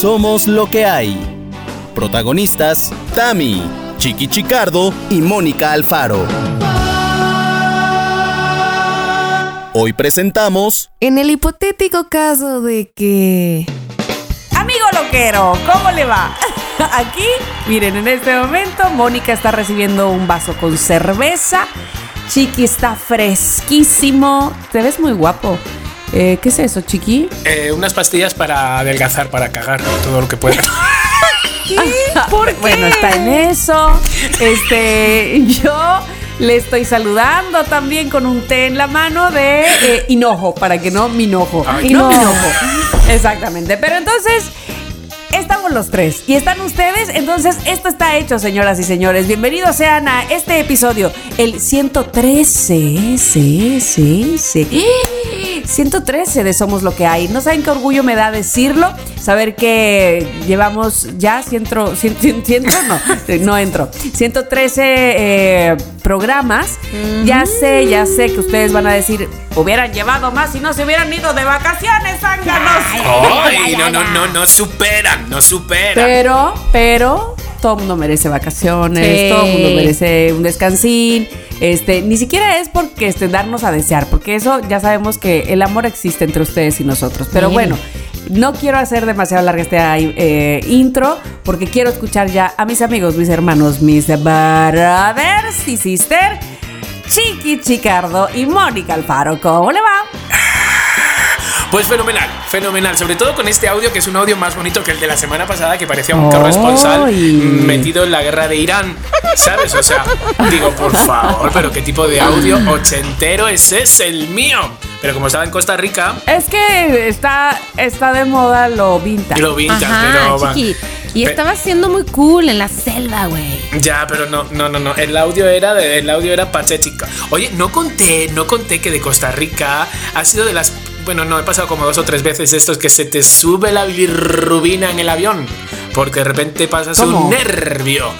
Somos lo que hay. Protagonistas, Tami, Chiqui Chicardo y Mónica Alfaro. Hoy presentamos... En el hipotético caso de que... Amigo loquero, ¿cómo le va? Aquí, miren, en este momento Mónica está recibiendo un vaso con cerveza. Chiqui está fresquísimo. Te ves muy guapo. Eh, ¿Qué es eso, Chiqui? Eh, unas pastillas para adelgazar, para cagar todo lo que pueda. ¿Por qué? Bueno, está en eso. Este, yo le estoy saludando también con un té en la mano de eh, hinojo, para que no mi hinojo. Ay, no, hinojo. Exactamente. Pero entonces, estamos los tres y están ustedes. Entonces, esto está hecho, señoras y señores. Bienvenidos sean a este episodio, el 113. Sí, sí, sí. 113 de Somos lo que hay. No saben qué orgullo me da decirlo, saber que llevamos ya ciento, cien- cien- ciento, no, no entro, 113 eh, programas. Ya sé, ya sé que ustedes van a decir, hubieran llevado más si no se hubieran ido de vacaciones, zánganos. ¡Ay! No, no, no, no superan, no superan. Pero, pero, todo mundo merece vacaciones, Sí. todo mundo merece un descansín. Este, ni siquiera es porque este, darnos a desear, porque eso ya sabemos que el amor existe entre ustedes y nosotros. Pero Sí. bueno, no quiero hacer demasiado larga este eh, intro, porque quiero escuchar ya a mis amigos, mis hermanos, mis brothers y sister, Chiqui Chicardo y Mónica Alfaro. ¿Cómo le va? Pues fenomenal, fenomenal. Sobre todo con este audio que es un audio más bonito que el de la semana pasada que parecía un corresponsal Ay. metido en la guerra de Irán. ¿Sabes? O sea, digo, por favor, pero qué tipo de audio ochentero es ese, el mío. Pero como estaba en Costa Rica, Es que está, está de moda lo vintage. lo vintage, Ajá, pero va- chiqui. Y Pe- estaba siendo muy cool en la selva, güey. Ya, pero no, no, no, no. El audio era, de- el audio era. Oye, no conté, no conté que de Costa Rica ha sido de las, bueno, no he pasado como dos o tres veces estos que se te sube la bilirrubina en el avión, porque de repente pasas ¿Cómo? un nervio.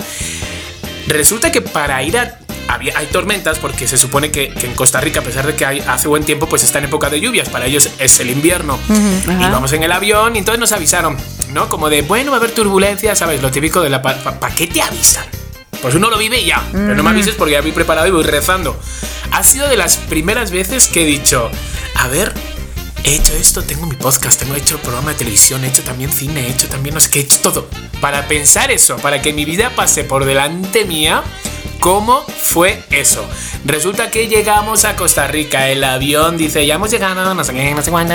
Resulta que para ir a había- hay tormentas porque se supone que, que en Costa Rica, a pesar de que hay- hace buen tiempo, pues está en época de lluvias. Para ellos es el invierno. Y vamos en el avión y entonces nos avisaron, ¿no? Como de, bueno, va a haber turbulencia, ¿sabes? Lo típico de la... ¿Para qué te avisan? Pues uno lo vive y ya. Pero no me avises porque ya voy preparado y voy rezando. Ha sido de las primeras veces que he dicho, a ver, he hecho esto, tengo mi podcast, tengo hecho programa de televisión, he hecho también cine, he hecho también no sé he hecho todo. Para pensar eso, para que mi vida pase por delante mía, ¿cómo fue eso? Resulta que llegamos a Costa Rica, el avión dice, ya hemos llegado, no sé qué, no sé cuándo.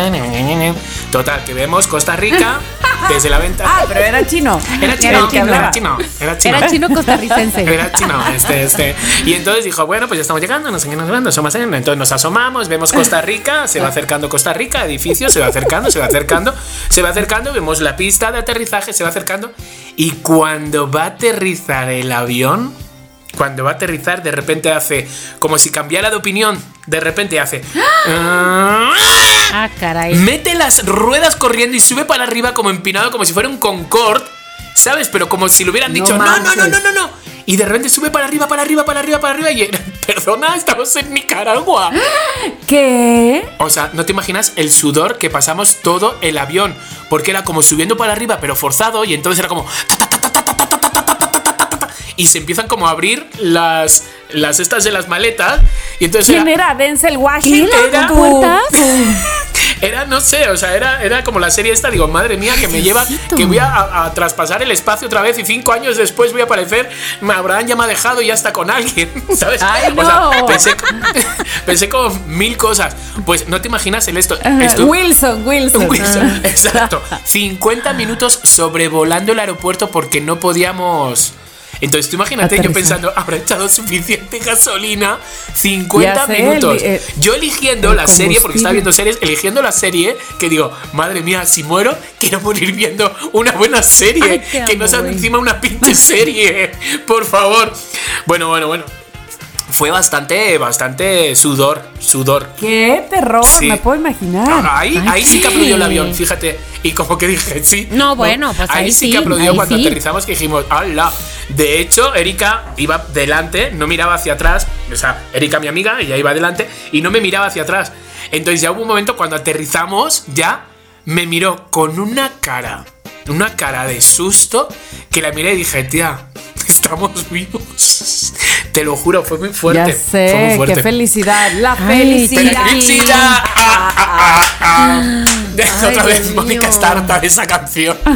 Total, que vemos Costa Rica desde la ventana. Ah, pero era chino. Era chino, el que era chino, era chino. Era chino costarricense. Era chino, este, este. Y entonces dijo, bueno, pues ya estamos llegando, no sé qué, no sé cuándo, somos en- Entonces nos asomamos, vemos Costa Rica, se va acercando Costa Rica, edificio, se va acercando, se va acercando, se va acercando, vemos la pista de aterrizaje, se va acercando. Y cuando va a aterrizar el avión, cuando va a aterrizar, de repente hace como si cambiara de opinión. De repente hace. Ah, caray. Mete las ruedas corriendo y sube para arriba como empinado, como si fuera un Concorde, ¿sabes? Pero como si le hubieran dicho, no, no, no, no, no, no. Y de repente sube para arriba, para arriba, para arriba, para arriba. Y perdona, estamos en Nicaragua. ¿Qué? O sea, no te imaginas el sudor que pasamos todo el avión. Porque era como subiendo para arriba, pero forzado. Y entonces era como. Y se empiezan como a abrir las, las estas de las maletas. Y entonces ¿Quién era- era? ¿Denzel. Washington? Era-. Era, no sé, o sea, era, era como la serie esta, digo, madre mía, que me lleva, que voy a, a- a traspasar el espacio otra vez y cinco años después voy a aparecer, me Abraham ya me ha dejado y ya está con alguien, ¿sabes? Ay, O sea, no. pensé, pensé como mil cosas. Pues no te imaginas el esto. Esto- Wilson, Wilson. Wilson, exacto. 50 minutos sobrevolando el aeropuerto porque no podíamos. Entonces, tú imagínate yo pensando, habrá echado suficiente gasolina 50 Ya sé, minutos. el- eh, yo eligiendo el la serie, porque estaba viendo series, eligiendo la serie, que digo, madre mía, si muero, quiero morir viendo una buena serie. Ay, que no sea encima una pinche serie. Por favor. Bueno, bueno, bueno. Fue bastante, bastante sudor, sudor. ¡Qué terror! Sí. Me puedo imaginar. Ah, Ahí, Ay, ahí sí que aplaudió el avión, fíjate. Y como que dije, sí. No, bueno, pues ahí sí sí, que aplaudió ahí cuando sí. aterrizamos que dijimos, ¡hala! De hecho, Erika iba delante, no miraba hacia atrás. O sea, Erika, mi amiga, ella iba delante y no me miraba hacia atrás. Entonces ya hubo un momento cuando aterrizamos, ya me miró con una cara una cara de susto que la miré y dije, tía, estamos vivos. Te lo juro, fue muy fuerte. Ya fue muy sé, fuerte. qué felicidad. La Ay, felicidad. ¡Felicidad! Ah, ah, ah, ah. Otra Ay, vez Mónica mío. está harta de esa canción.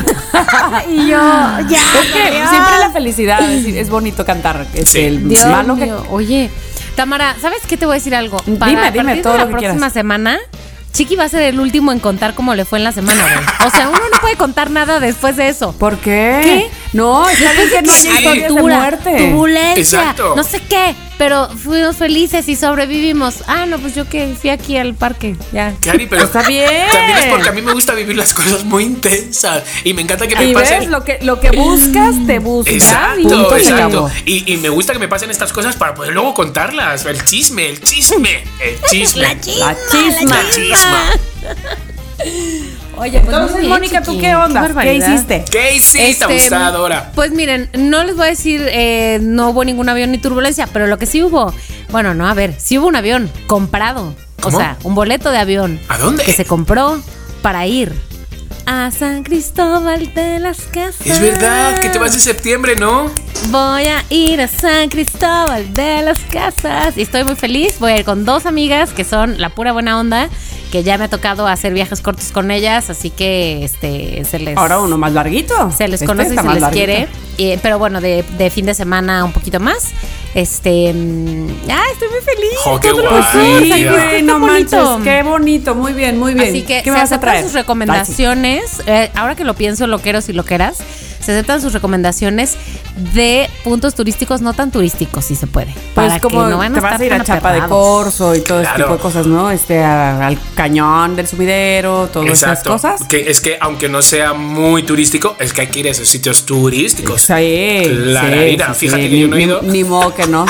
Y yo, ya. Es que siempre la felicidad es, es bonito cantar. Es Sí. el Dios malo que mío. Oye, Tamara, ¿sabes qué te voy a decir algo? Dime, Para dime, partir todo de lo la que próxima quieras. semana, Chiqui va a ser el último en contar cómo le fue en la semana, güey. O sea, uno no puede contar nada después de eso. ¿Por qué? ¿Qué? No, está bien que no Sí. historias de Aventura, muerte. turbulencia, Exacto. no sé qué, pero fuimos felices y sobrevivimos. Ah, no, pues yo que fui aquí al parque, ya. Cari, pero Está bien. también es porque a mí me gusta vivir las cosas muy intensas y me encanta que me Y pasen. ves, lo que, lo que buscas, te busca. Exacto, exacto. Y, y me gusta que me pasen estas cosas para poder luego contarlas. El chisme, el chisme, el chisme. La chisma. La chisma. Oye, pues Entonces, bien, Mónica, ¿tú qué onda? ¿Qué hiciste? ¿Qué hiciste, Este? Pues miren, no les voy a decir, eh, no hubo ningún avión ni turbulencia, pero lo que sí hubo, bueno, no, a ver, sí hubo un avión comprado. ¿Cómo? O sea, un boleto de avión. ¿A dónde? Que se compró para ir a San Cristóbal de las Casas. Es verdad que te vas de septiembre, ¿no? Voy a ir a San Cristóbal de las Casas. Y estoy muy feliz. Voy a ir con dos amigas que son la pura buena onda. Que ya me ha tocado hacer viajes cortos con ellas. Así que este se les. Ahora uno más larguito. Se les Este conoce y se les larguito. quiere. Y- pero bueno, de, de fin de semana un poquito más. Este. mm, Ah, estoy muy feliz. Jo, qué guay, Sí, Ay, qué güey, no bonito. manches, qué bonito, muy bien, muy bien. Así que ¿Qué se me vas a aceptan traer? sus recomendaciones. eh, ahora que lo pienso, loqueros y loqueras, se aceptan sus recomendaciones de puntos turísticos no tan turísticos, si se puede. Pues para como que no van te a vas estar a ir a Chapa de. Corso y todo ese Claro. tipo de cosas, ¿no? Este, a- al cañón del sumidero, todas esas Exacto. cosas. Que es que aunque no sea muy turístico, es que hay que ir a esos sitios turísticos. Sí, Clarita, sí, sí, fíjate sí, que yo ni- no he ido. Ni modo que no.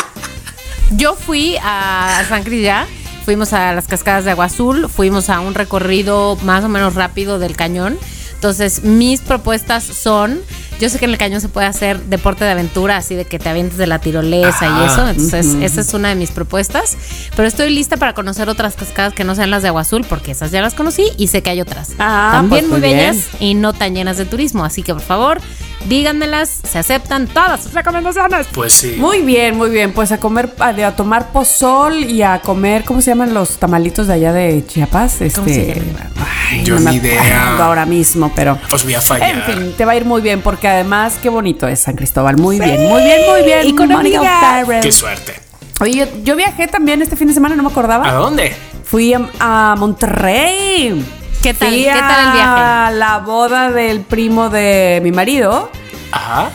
Yo fui a San Cris ya, fuimos a las cascadas de Agua Azul, fuimos a un recorrido más o menos rápido del cañón. Entonces, mis propuestas son, yo sé que en el cañón se puede hacer deporte de aventura, así de que te avientes de la tirolesa y eso. Entonces, esa es una de mis propuestas. Pero estoy lista para conocer otras cascadas que no sean las de Agua Azul, porque esas ya las conocí y sé que hay otras. Ah, También pues muy muy bellas y no tan llenas de turismo. Así que, por favor, díganmelas, se aceptan todas sus recomendaciones. Pues sí. Muy bien, muy bien. Pues a comer, a, tomar pozol y a comer, ¿cómo se llaman los tamalitos de allá de Chiapas? Este, ¿Cómo se llaman? ay, Yo me ni idea. acuerdo ahora mismo, pero. Os voy a fallar. En fin, te va a ir muy bien porque además qué bonito es San Cristóbal. Muy bien, muy bien, muy bien. Y con Mónica. Qué suerte. Oye, yo, yo viajé también este fin de semana, no me acordaba. ¿A dónde? Fui a, a Monterrey. ¿Qué tal? Fui ¿Qué tal el viaje? A la boda del primo de mi marido. Ajá.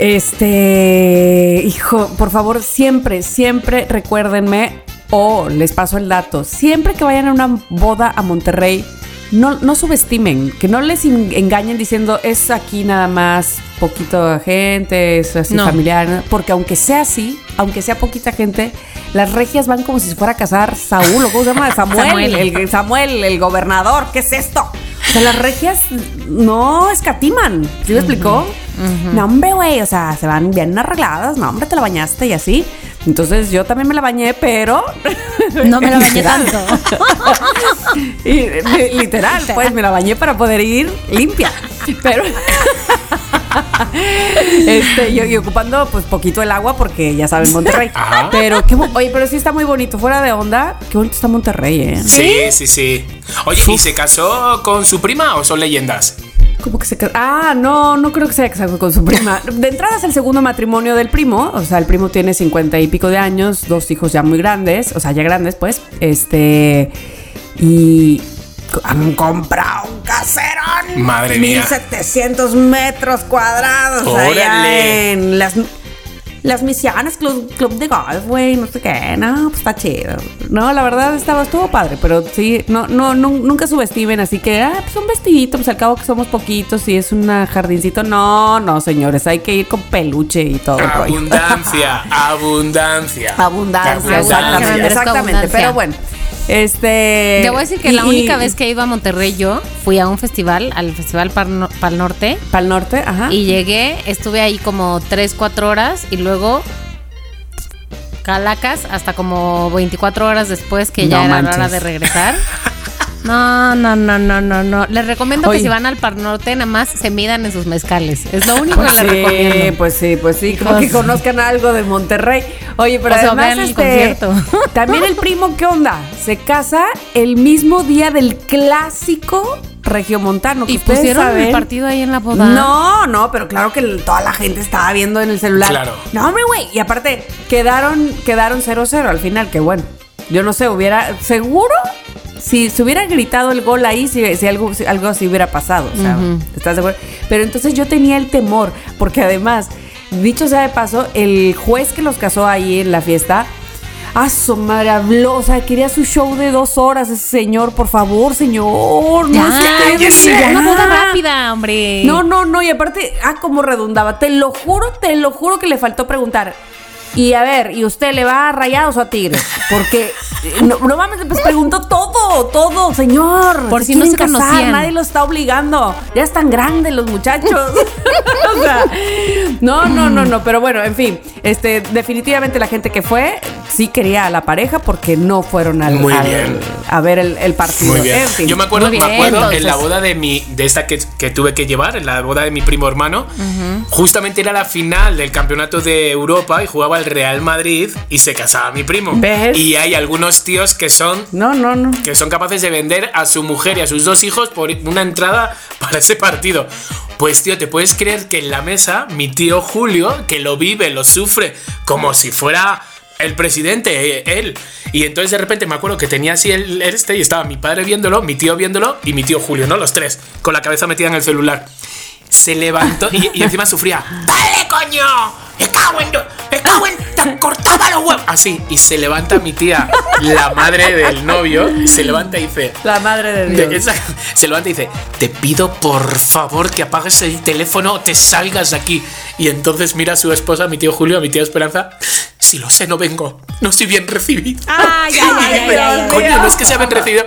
Este, hijo, por favor, siempre, siempre recuérdenme o les paso el dato. Siempre que vayan a una boda a Monterrey, no, no subestimen, que no les en- engañen diciendo es aquí nada más poquito gente, es así No. familiar, porque aunque sea así, aunque sea poquita gente, las regias van como si se fuera a casar Saúl o cómo se llama Samuel, Samuel. El, Samuel, el gobernador, ¿qué es esto? O sea, las regias no escatiman, ¿sí me explicó? No, hombre, güey, o sea, se van bien arregladas, no, hombre, te la bañaste y así. Entonces yo también me la bañé, pero... No me la bañé tanto. Y, literal, pues me la bañé para poder ir limpia. Pero. este, y, y ocupando pues poquito el agua porque ya saben Monterrey. Ajá. Pero qué oye, pero sí está muy bonito, fuera de onda. Qué bonito está Monterrey, eh. Sí, sí, sí. Oye, ¿y se casó con su prima o son leyendas? Como que se ca- Ah, no, no creo que se haya casado con su prima. De entrada es el segundo matrimonio del primo. O sea, el primo tiene cincuenta y pico de años, dos hijos ya muy grandes, o sea, ya grandes, pues. Este. Y. Han comprado un caserón. Madre mía. 1700 metros cuadrados. ¡Órale! Allá en las. Las misiones, club, club de golf, güey, no sé qué, no, pues está chido. No, la verdad estaba, estuvo padre, pero sí, no, no, no, nunca subestimen, así que, ah, pues un vestidito, pues al cabo que somos poquitos y es un jardincito. No, no, señores, hay que ir con peluche y todo el rollo. Abundancia, abundancia. Abundancia, Abundancia. exactamente, abundancia. Pero bueno, este. Te voy a decir que y- la única vez que he ido a Monterrey yo fui a un festival, al Festival Pal, No- Pal Norte, Para el norte, ajá. y llegué, estuve ahí como 3, 4 horas y luego Calacas hasta como 24 horas después que ya No era manches. hora de regresar. No, no, no, no, no, no. Les recomiendo Oye. que si van al Par Norte, nada más se midan en sus mezcales. Es lo único Pues que les sí, recomiendo. pues sí, pues sí, como que conozcan algo de Monterrey. Oye, pero O sea, además vean el este, concierto. también el primo, ¿qué onda? Se casa el mismo día del clásico regiomontano. que ¿Y pusieron saben. el partido ahí en la boda? No, no, pero claro que toda la gente estaba viendo en el celular. Claro. No, hombre, güey. Y aparte, quedaron quedaron 0-0 al final, que bueno. Yo no sé, hubiera. Seguro, si se hubiera gritado el gol ahí, si, si algo, si algo así hubiera pasado. O sea. ¿estás de acuerdo? Pero entonces yo tenía el temor, porque además, dicho sea de paso, el juez que los casó ahí en la fiesta. A su madre habló, o sea, quería su show de dos horas, ese señor, por favor, señor. Ya, no sé, cállese. ya. Una boda rápida, hombre. No, no, no, y aparte, ah, como redundaba. Te lo juro, te lo juro que le faltó preguntar. Y a ver, ¿y usted le va a rayados o a tigres? Porque, eh, no, no mames, pues preguntó todo, todo, señor. Por si no se conocían. Nadie lo está obligando. Ya están grandes los muchachos. o sea, no, no, no, no. Pero bueno, en fin, este, definitivamente la gente que fue sí quería a la pareja porque no fueron al, Muy al- bien. a ver el, el partido. Muy bien. En fin. Yo me acuerdo, Muy me bien, acuerdo en la boda de mi, de esta que, que tuve que llevar, en la boda de mi primo hermano, justamente era la final del campeonato de Europa y jugaba el Real Madrid y se casaba mi primo. ¿Ves? Y hay algunos tíos que son No, no, no. que son capaces de vender a su mujer y a sus dos hijos por una entrada para ese partido. Pues tío, ¿te puedes creer que en la mesa mi tío Julio, que lo vive, lo sufre, como si fuera el presidente, eh, él? Y entonces de repente me acuerdo que tenía así el este y estaba mi padre viéndolo, mi tío viéndolo y mi tío Julio, ¿no? Los tres, con la cabeza metida en el celular. Se levantó y, y encima sufría. ¡Dale, coño! ¡Me cago en... ¡Me cago en... ¡Te cortaba los huevos! Así, y se levanta mi tía, la madre del novio, se levanta y dice... La madre de De- Dios. esa- se levanta y dice, te pido por favor que apagues el teléfono o te salgas de aquí. Y entonces mira a su esposa, mi tío Julio, a mi tía Esperanza. Si lo sé, no vengo. No soy bien recibido. Coño, no es que sea bien recibido.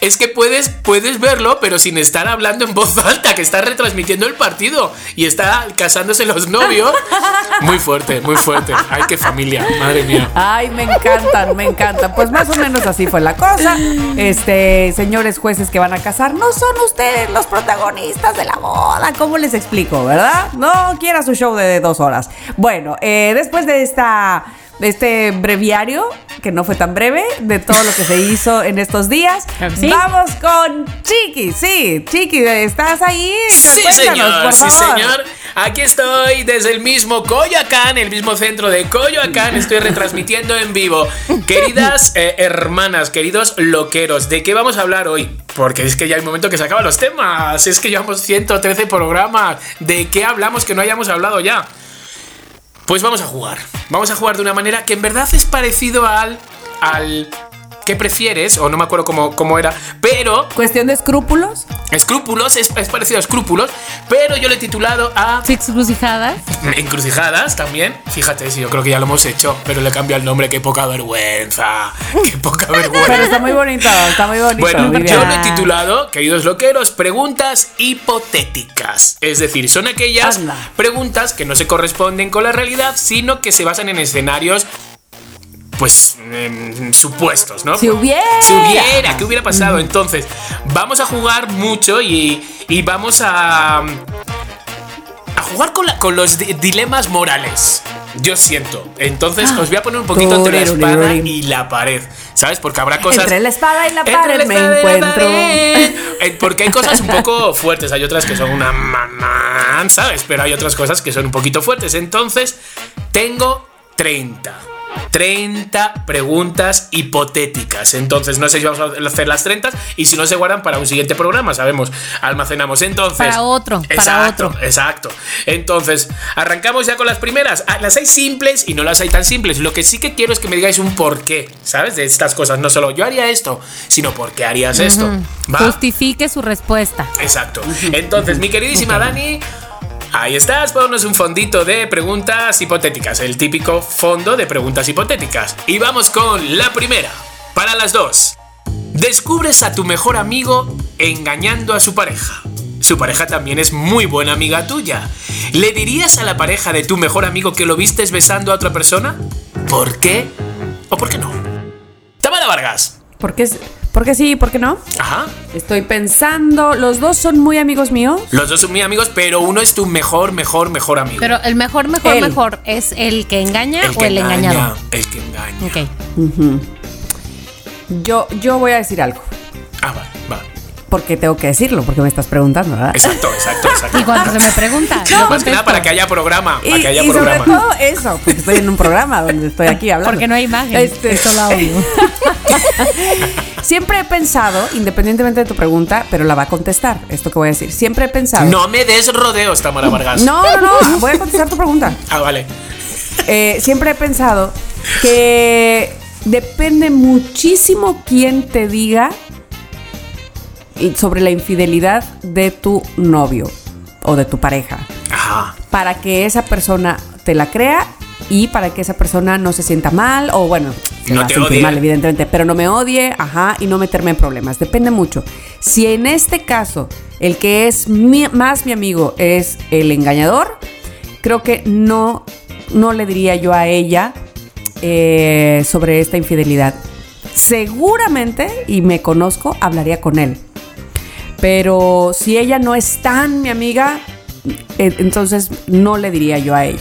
Es que puedes, puedes verlo, pero sin estar hablando en voz alta, que está retransmitiendo el partido y está casándose los novios. Muy fuerte, muy fuerte. Ay, qué familia, madre mía. Ay, me encantan, me encantan. Pues más o menos así fue la cosa. Este, señores jueces que van a casar, no son ustedes los protagonistas de la boda. ¿Cómo les explico, verdad? No quiera su show de dos horas. Bueno, eh, después de esta. Este breviario, que no fue tan breve, de todo lo que se hizo en estos días. Que sí. Vamos con Chiqui, sí, Chiqui, ¿estás ahí? Sí, señor, por sí, favor. señor. Aquí estoy desde el mismo Coyoacán, el mismo centro de Coyoacán. Estoy retransmitiendo en vivo. Queridas eh, hermanas, queridos loqueros, ¿de qué vamos a hablar hoy? Porque es que ya hay momento que se acaban los temas. Es que llevamos 113 programas. ¿De qué hablamos que no hayamos hablado ya? Pues vamos a jugar. Vamos a jugar de una manera que en verdad es parecido al. al. ¿Qué prefieres? O no me acuerdo cómo, cómo era. Pero Cuestión de escrúpulos. Escrúpulos, es, es parecido a escrúpulos, pero yo le he titulado a Six crucijadas. Encrucijadas también. Fíjate, sí, yo creo que ya lo hemos hecho, pero le cambio el nombre. Qué poca vergüenza. Qué poca Pero vergüenza. está muy bonito, está muy bonito. Bueno, yo lo he titulado, queridos loqueros, preguntas hipotéticas. Es decir, son aquellas Anda. preguntas que no se corresponden con la realidad, sino que se basan en escenarios, pues, em, supuestos, ¿no? Si hubiera. Si hubiera, ¿qué hubiera pasado? Entonces, vamos a jugar mucho y, y vamos a. a jugar con, la- con los di- dilemas morales. Yo siento. Entonces, os voy a poner un poquito entre la espada y la pared. ¿Sabes? Porque habrá cosas. Entre la espada y la pared me encuentro. pared. Eh, Porque hay cosas un poco fuertes, hay otras que son una mamá, ¿sabes? Pero hay otras cosas que son un poquito fuertes. Entonces, tengo 30. 30 preguntas hipotéticas. Entonces, no sé si vamos a hacer las 30 y si no se guardan para un siguiente programa, sabemos, almacenamos. Entonces, Para otro, para Exacto, otro. exacto. Entonces, arrancamos ya con las primeras. Ah, Las hay simples y no las hay tan simples. Lo que sí que quiero es que me digáis un porqué, ¿sabes? De estas cosas. No solo yo haría esto, sino por qué harías esto. Va. Justifique su respuesta. Exacto. Entonces, mi queridísima Dani, ahí estás, ponnos un fondito de preguntas hipotéticas, el típico fondo de preguntas hipotéticas. Y vamos con la primera, para las dos. Descubres a tu mejor amigo engañando a su pareja. Su pareja también es muy buena amiga tuya. ¿Le dirías a la pareja de tu mejor amigo que lo vistes besando a otra persona? ¿Por qué? ¿O por qué no? Tamara Vargas. ¿Por qué, es- ¿Por qué sí? ¿Por qué no? Ajá. Estoy pensando, los dos son muy amigos míos. Los dos son muy amigos, pero uno es tu mejor, mejor, mejor amigo. Pero el mejor, mejor, Él. mejor es el que engaña el o que el engaña, engañado. El que engaña. Ok. Yo, yo voy a decir algo, Ah, va, va. Porque tengo que decirlo, porque me estás preguntando, ¿verdad? Exacto, exacto, exacto. Y cuando se me pregunta, Más yo que nada para que haya programa. Y, para que haya y sobre programa. todo eso, porque estoy en un programa donde estoy aquí hablando. Porque no hay imagen, Este- es solo audio. Siempre he pensado, independientemente de tu pregunta, pero la va a contestar, esto que voy a decir. Siempre he pensado. No me des rodeos, Tamara Vargas. No, no, no, voy a contestar tu pregunta. Ah, vale. Eh, siempre he pensado que depende muchísimo quién te diga sobre la infidelidad de tu novio o de tu pareja. Ajá. Para que esa persona te la crea y para que esa persona no se sienta mal o bueno, se No va a sentir mal evidentemente, pero no me odie, ajá, y no meterme en problemas. Depende mucho. Si en este caso el que es mi- más mi amigo es el engañador, creo que no, no le diría yo a ella eh, sobre esta infidelidad. Seguramente, y me conozco, hablaría con él. Pero si ella no es tan mi amiga, eh, entonces no le diría yo a ella.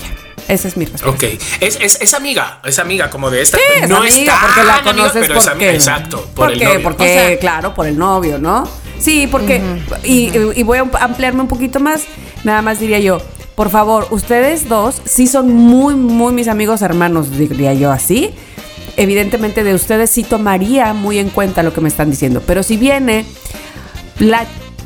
Esa es mi respuesta. Ok. Es, es, es amiga, es amiga como de esta. Sí, es no amiga, está porque la conoces pero es porque, amiga. Exacto, por, ¿Por el qué? novio. Porque, O sea- claro, por el novio, ¿no? Sí, porque, y, y voy a ampliarme un poquito más, nada más diría yo, por favor, ustedes dos sí son muy, muy mis amigos hermanos, diría yo así. Evidentemente de ustedes sí tomaría muy en cuenta lo que me están diciendo, pero si viene la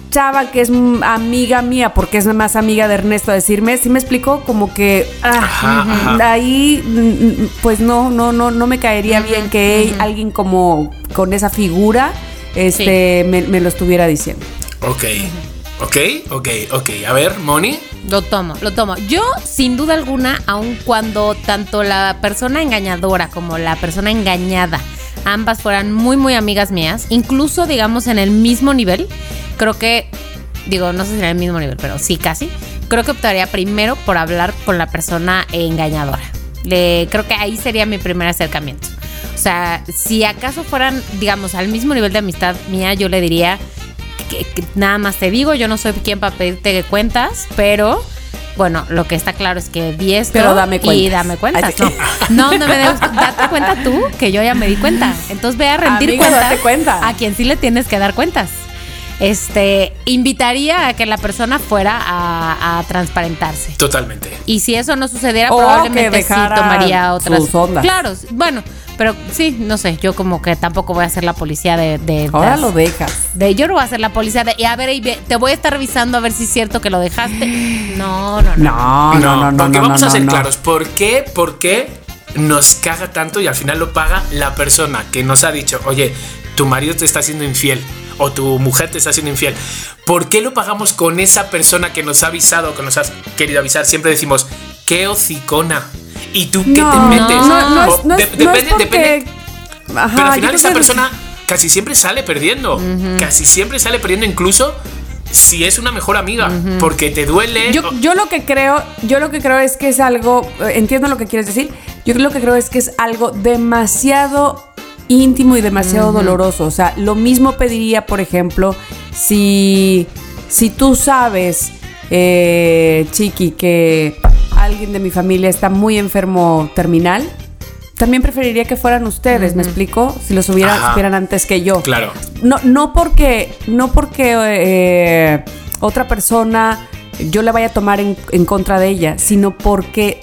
chava que es amiga mía, porque es más amiga de Ernesto, a decirme, sí me explicó como que ah, Ajá, ujú, ajá. ahí mm, mm, pues no, no, no, no me caería bien que alguien como con esa figura este me, me lo estuviera diciendo. Ok. Ok, ok, ok. A ver, Moni. Lo tomo, lo tomo. Yo, sin duda alguna, aun cuando tanto la persona engañadora como la persona engañada, ambas fueran muy, muy amigas mías, incluso, digamos, en el mismo nivel, creo que, digo, no sé si en el mismo nivel, pero sí casi, creo que optaría primero por hablar con la persona engañadora. Creo que ahí sería mi primer acercamiento. O sea, si acaso fueran, digamos, al mismo nivel de amistad mía, yo le diría que nada más te digo, yo no soy quien para pedirte cuentas, pero bueno, lo que está claro es que di esto Pero dame y dame cuentas. Sí. No, no, no me des, date cuenta tú que yo ya me di cuenta. Entonces ve a rendir cuentas date cuenta. a quien sí le tienes que dar cuentas. Este, invitaría a que la persona fuera a, a transparentarse. Totalmente. Y si eso no sucediera, O probablemente que sí tomaría otras. sus ondas. Claro, bueno, pero sí, no sé, yo como que tampoco voy a ser la policía de. de Ahora de- lo dejas. de yo no voy a ser la policía de. Y a ver, y te voy a estar revisando a ver si es cierto que lo dejaste. No, no, no. No, no, no, no. porque no, vamos no, a ser no. claros. ¿Por qué? ¿Por qué nos caga tanto y al final lo paga la persona que nos ha dicho, oye, tu marido te está haciendo infiel o tu mujer te está haciendo infiel? ¿Por qué lo pagamos con esa persona que nos ha avisado, que nos has querido avisar? Siempre decimos, qué hocicona. ¿Y tú qué No, te metes? no, no es, de- es depende, depende. Ajá, Pero al final esa que- persona casi siempre sale perdiendo. Casi siempre sale perdiendo, incluso si es una mejor amiga. Porque te duele. Yo, yo lo que creo, yo lo que creo es que es algo, eh, entiendo lo que quieres decir, yo lo que creo es que es algo demasiado íntimo y demasiado doloroso. O sea, lo mismo pediría, por ejemplo, si, si tú sabes, eh, Chiqui, que alguien de mi familia está muy enfermo terminal, también preferiría que fueran ustedes, ¿me explico? Si los hubieran, Ajá. supieran antes que yo. Claro. No, no porque, no porque eh, otra persona yo le vaya a tomar en, en contra de ella, sino porque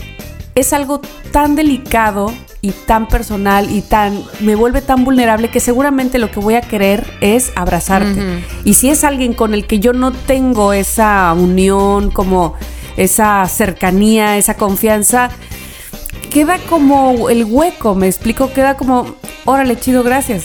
es algo tan delicado y tan personal y tan me vuelve tan vulnerable que seguramente lo que voy a querer es abrazarte. Y si es alguien con el que yo no tengo esa unión, como esa cercanía, esa confianza, queda como el hueco, me explico, queda como, órale, chido, gracias.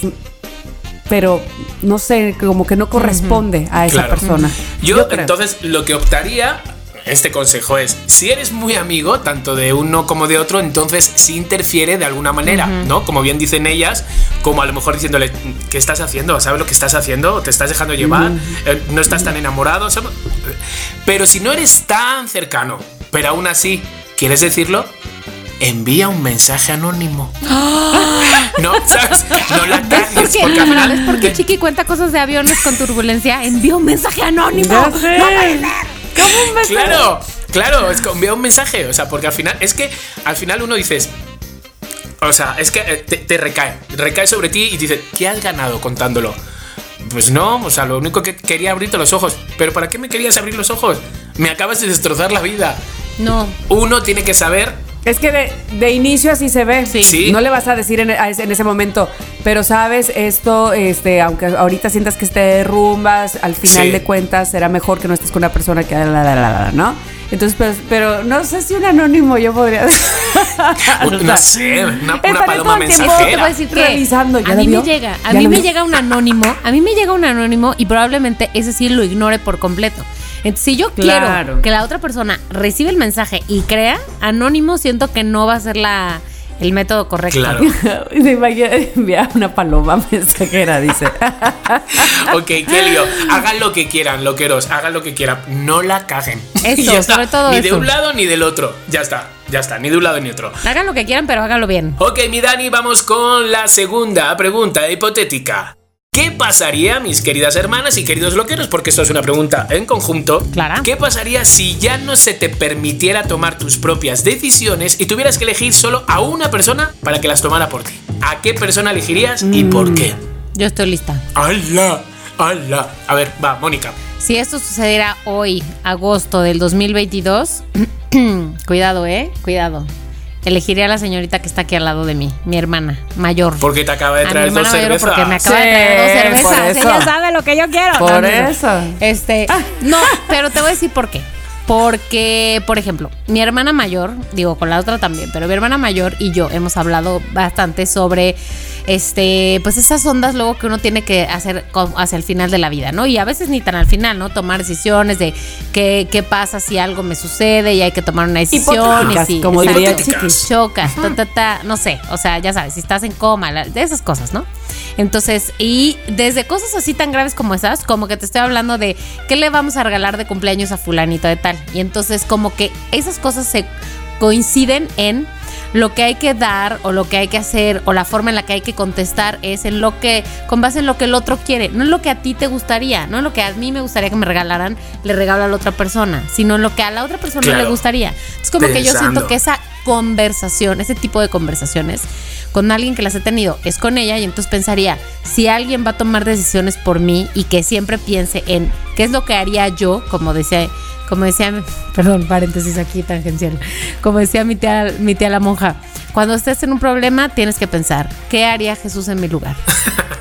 Pero no sé, como que no corresponde a esa Claro. persona. Yo, entonces, lo que optaría, este consejo es, si eres muy amigo, tanto de uno como de otro, entonces sí interfiere de alguna manera, ¿no? Como bien dicen ellas, como a lo mejor diciéndole, ¿qué estás haciendo? ¿Sabes lo que estás haciendo? ¿Te estás dejando llevar? Eh, ¿No estás tan enamorado? ¿Sabes? Pero si no eres tan cercano, pero aún así quieres decirlo, envía un mensaje anónimo. no, ¿sabes? No la ¿Ves cagues, por qué? porque ¿Ves por qué Chiqui cuenta cosas de aviones con turbulencia? Envió un mensaje anónimo. Ya sé. No ¿Cómo me Claro, claro, es que envía un mensaje. O sea, porque al final, es que al final uno dices. O sea, es que eh, te, te recae, recae sobre ti y dices, ¿qué has ganado contándolo? Pues no, o sea, lo único que quería abrirte los ojos. ¿Pero para qué me querías abrir los ojos? Me acabas de destrozar la vida. No. Uno tiene que saber. Es que de, de inicio así se ve. Sí. Sí. No le vas a decir en, a ese- en ese momento, pero sabes, esto, este, aunque ahorita sientas que te derrumbas, al final Sí. de cuentas será mejor que no estés con una persona que la, la, la, la, la, ¿no? Entonces, pues, pero no sé si un anónimo yo podría. No sé, una- una paloma mensajera. voy a decir que Revisando, ¿ya a mí vio? me llega, a ¿Ya mí me vio? llega un anónimo, a mí me llega un anónimo y probablemente ese sí lo ignore por completo. Entonces, si yo Claro. quiero que la otra persona reciba el mensaje y crea, anónimo siento que no va a ser la el método correcto. Claro. Se imagina enviar una paloma mensajera, dice. Ok, qué lío. Hagan lo que quieran, loqueros, hagan lo que quieran. No la caguen. Eso, sobre todo Ni de un lado ni del otro. Ya está, ya está. Ni de un lado ni otro. Hagan lo que quieran, pero háganlo bien. Ok, mi Dani, vamos con la segunda pregunta hipotética. ¿Qué pasaría, mis queridas hermanas y queridos loqueros? Porque esto es una pregunta en conjunto. Clara. ¿Qué pasaría si ya no se te permitiera tomar tus propias decisiones y tuvieras que elegir solo a una persona para que las tomara por ti? ¿A qué persona elegirías y por qué? Yo estoy lista. ¡Hala! ¡Hala! A ver, va, Mónica. Si esto sucediera hoy, agosto del 2022, cuidado, ¿eh? Cuidado. Elegiría a la señorita que está aquí al lado de mí, mi hermana mayor. Porque te acaba de a mi traer dos cervezas. porque me acaba Sí, de traer dos cervezas. Ella sabe lo que yo quiero. Por No, eso. Este, no, pero te voy a decir por qué. Porque, por ejemplo, mi hermana mayor, digo con la otra también, pero mi hermana mayor y yo hemos hablado bastante sobre este, pues esas ondas luego que uno tiene que hacer hacia el final de la vida, ¿no? Y a veces ni tan al final, ¿no? Tomar decisiones de qué, qué pasa si algo me sucede y hay que tomar una decisión. Y si, como diría chocas, ta, ta, ta, no sé, o sea, ya sabes, si estás en coma, la- de esas cosas, ¿no? Entonces, y desde cosas así tan graves como esas, como que te estoy hablando de qué le vamos a regalar de cumpleaños a fulanito de tal. Y entonces como que esas cosas se coinciden en lo que hay que dar o lo que hay que hacer o la forma en la que hay que contestar es en lo que, con base en lo que el otro quiere, no en lo que a ti te gustaría, no en lo que a mí me gustaría que me regalaran, le regalo a la otra persona, sino en lo que a la otra persona Claro. le gustaría. Es como que yo siento que esa conversación, ese tipo de conversaciones con alguien que las he tenido es con ella y entonces pensaría, si alguien va a tomar decisiones por mí y que siempre piense en qué es lo que haría yo, como decía, como decía, perdón, paréntesis aquí tangencial, como decía mi tía, mi tía la monja, cuando estés en un problema tienes que pensar, ¿qué haría Jesús en mi lugar?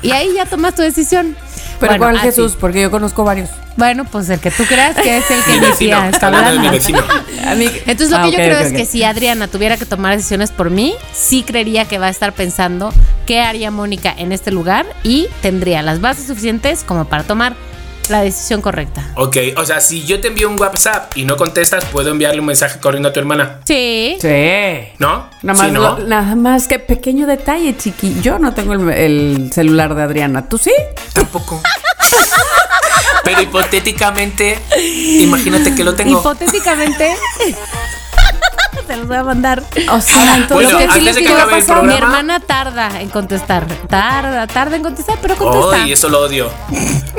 Y ahí ya tomas tu decisión. Pero Bueno, ¿cuál así. Jesús? Porque yo conozco varios. Bueno, pues el que tú creas que es el que Mi mi vecino. tía está hablando mi vecino. Entonces lo Ah, que ok, yo creo es que si Adriana tuviera que tomar decisiones por mí, sí creería que va a estar pensando qué haría Mónica en este lugar y tendría las bases suficientes como para tomar la decisión correcta. Ok, o sea, si yo te envío un WhatsApp y no contestas, ¿puedo enviarle un mensaje corriendo a tu hermana? Sí. Sí. ¿No? Nada más, Sí, ¿no? lo- nada más que pequeño detalle, chiqui. Yo no tengo el, el celular de Adriana. ¿Tú sí? Tampoco. Pero hipotéticamente, imagínate que lo tengo. Hipotéticamente. Se los voy a mandar. O sea, entonces, Bueno, que sí antes les de que quiero acabe el pasar, mi hermana tarda en contestar. Tarda, tarda en contestar, pero contesta. Ay, eso lo odio.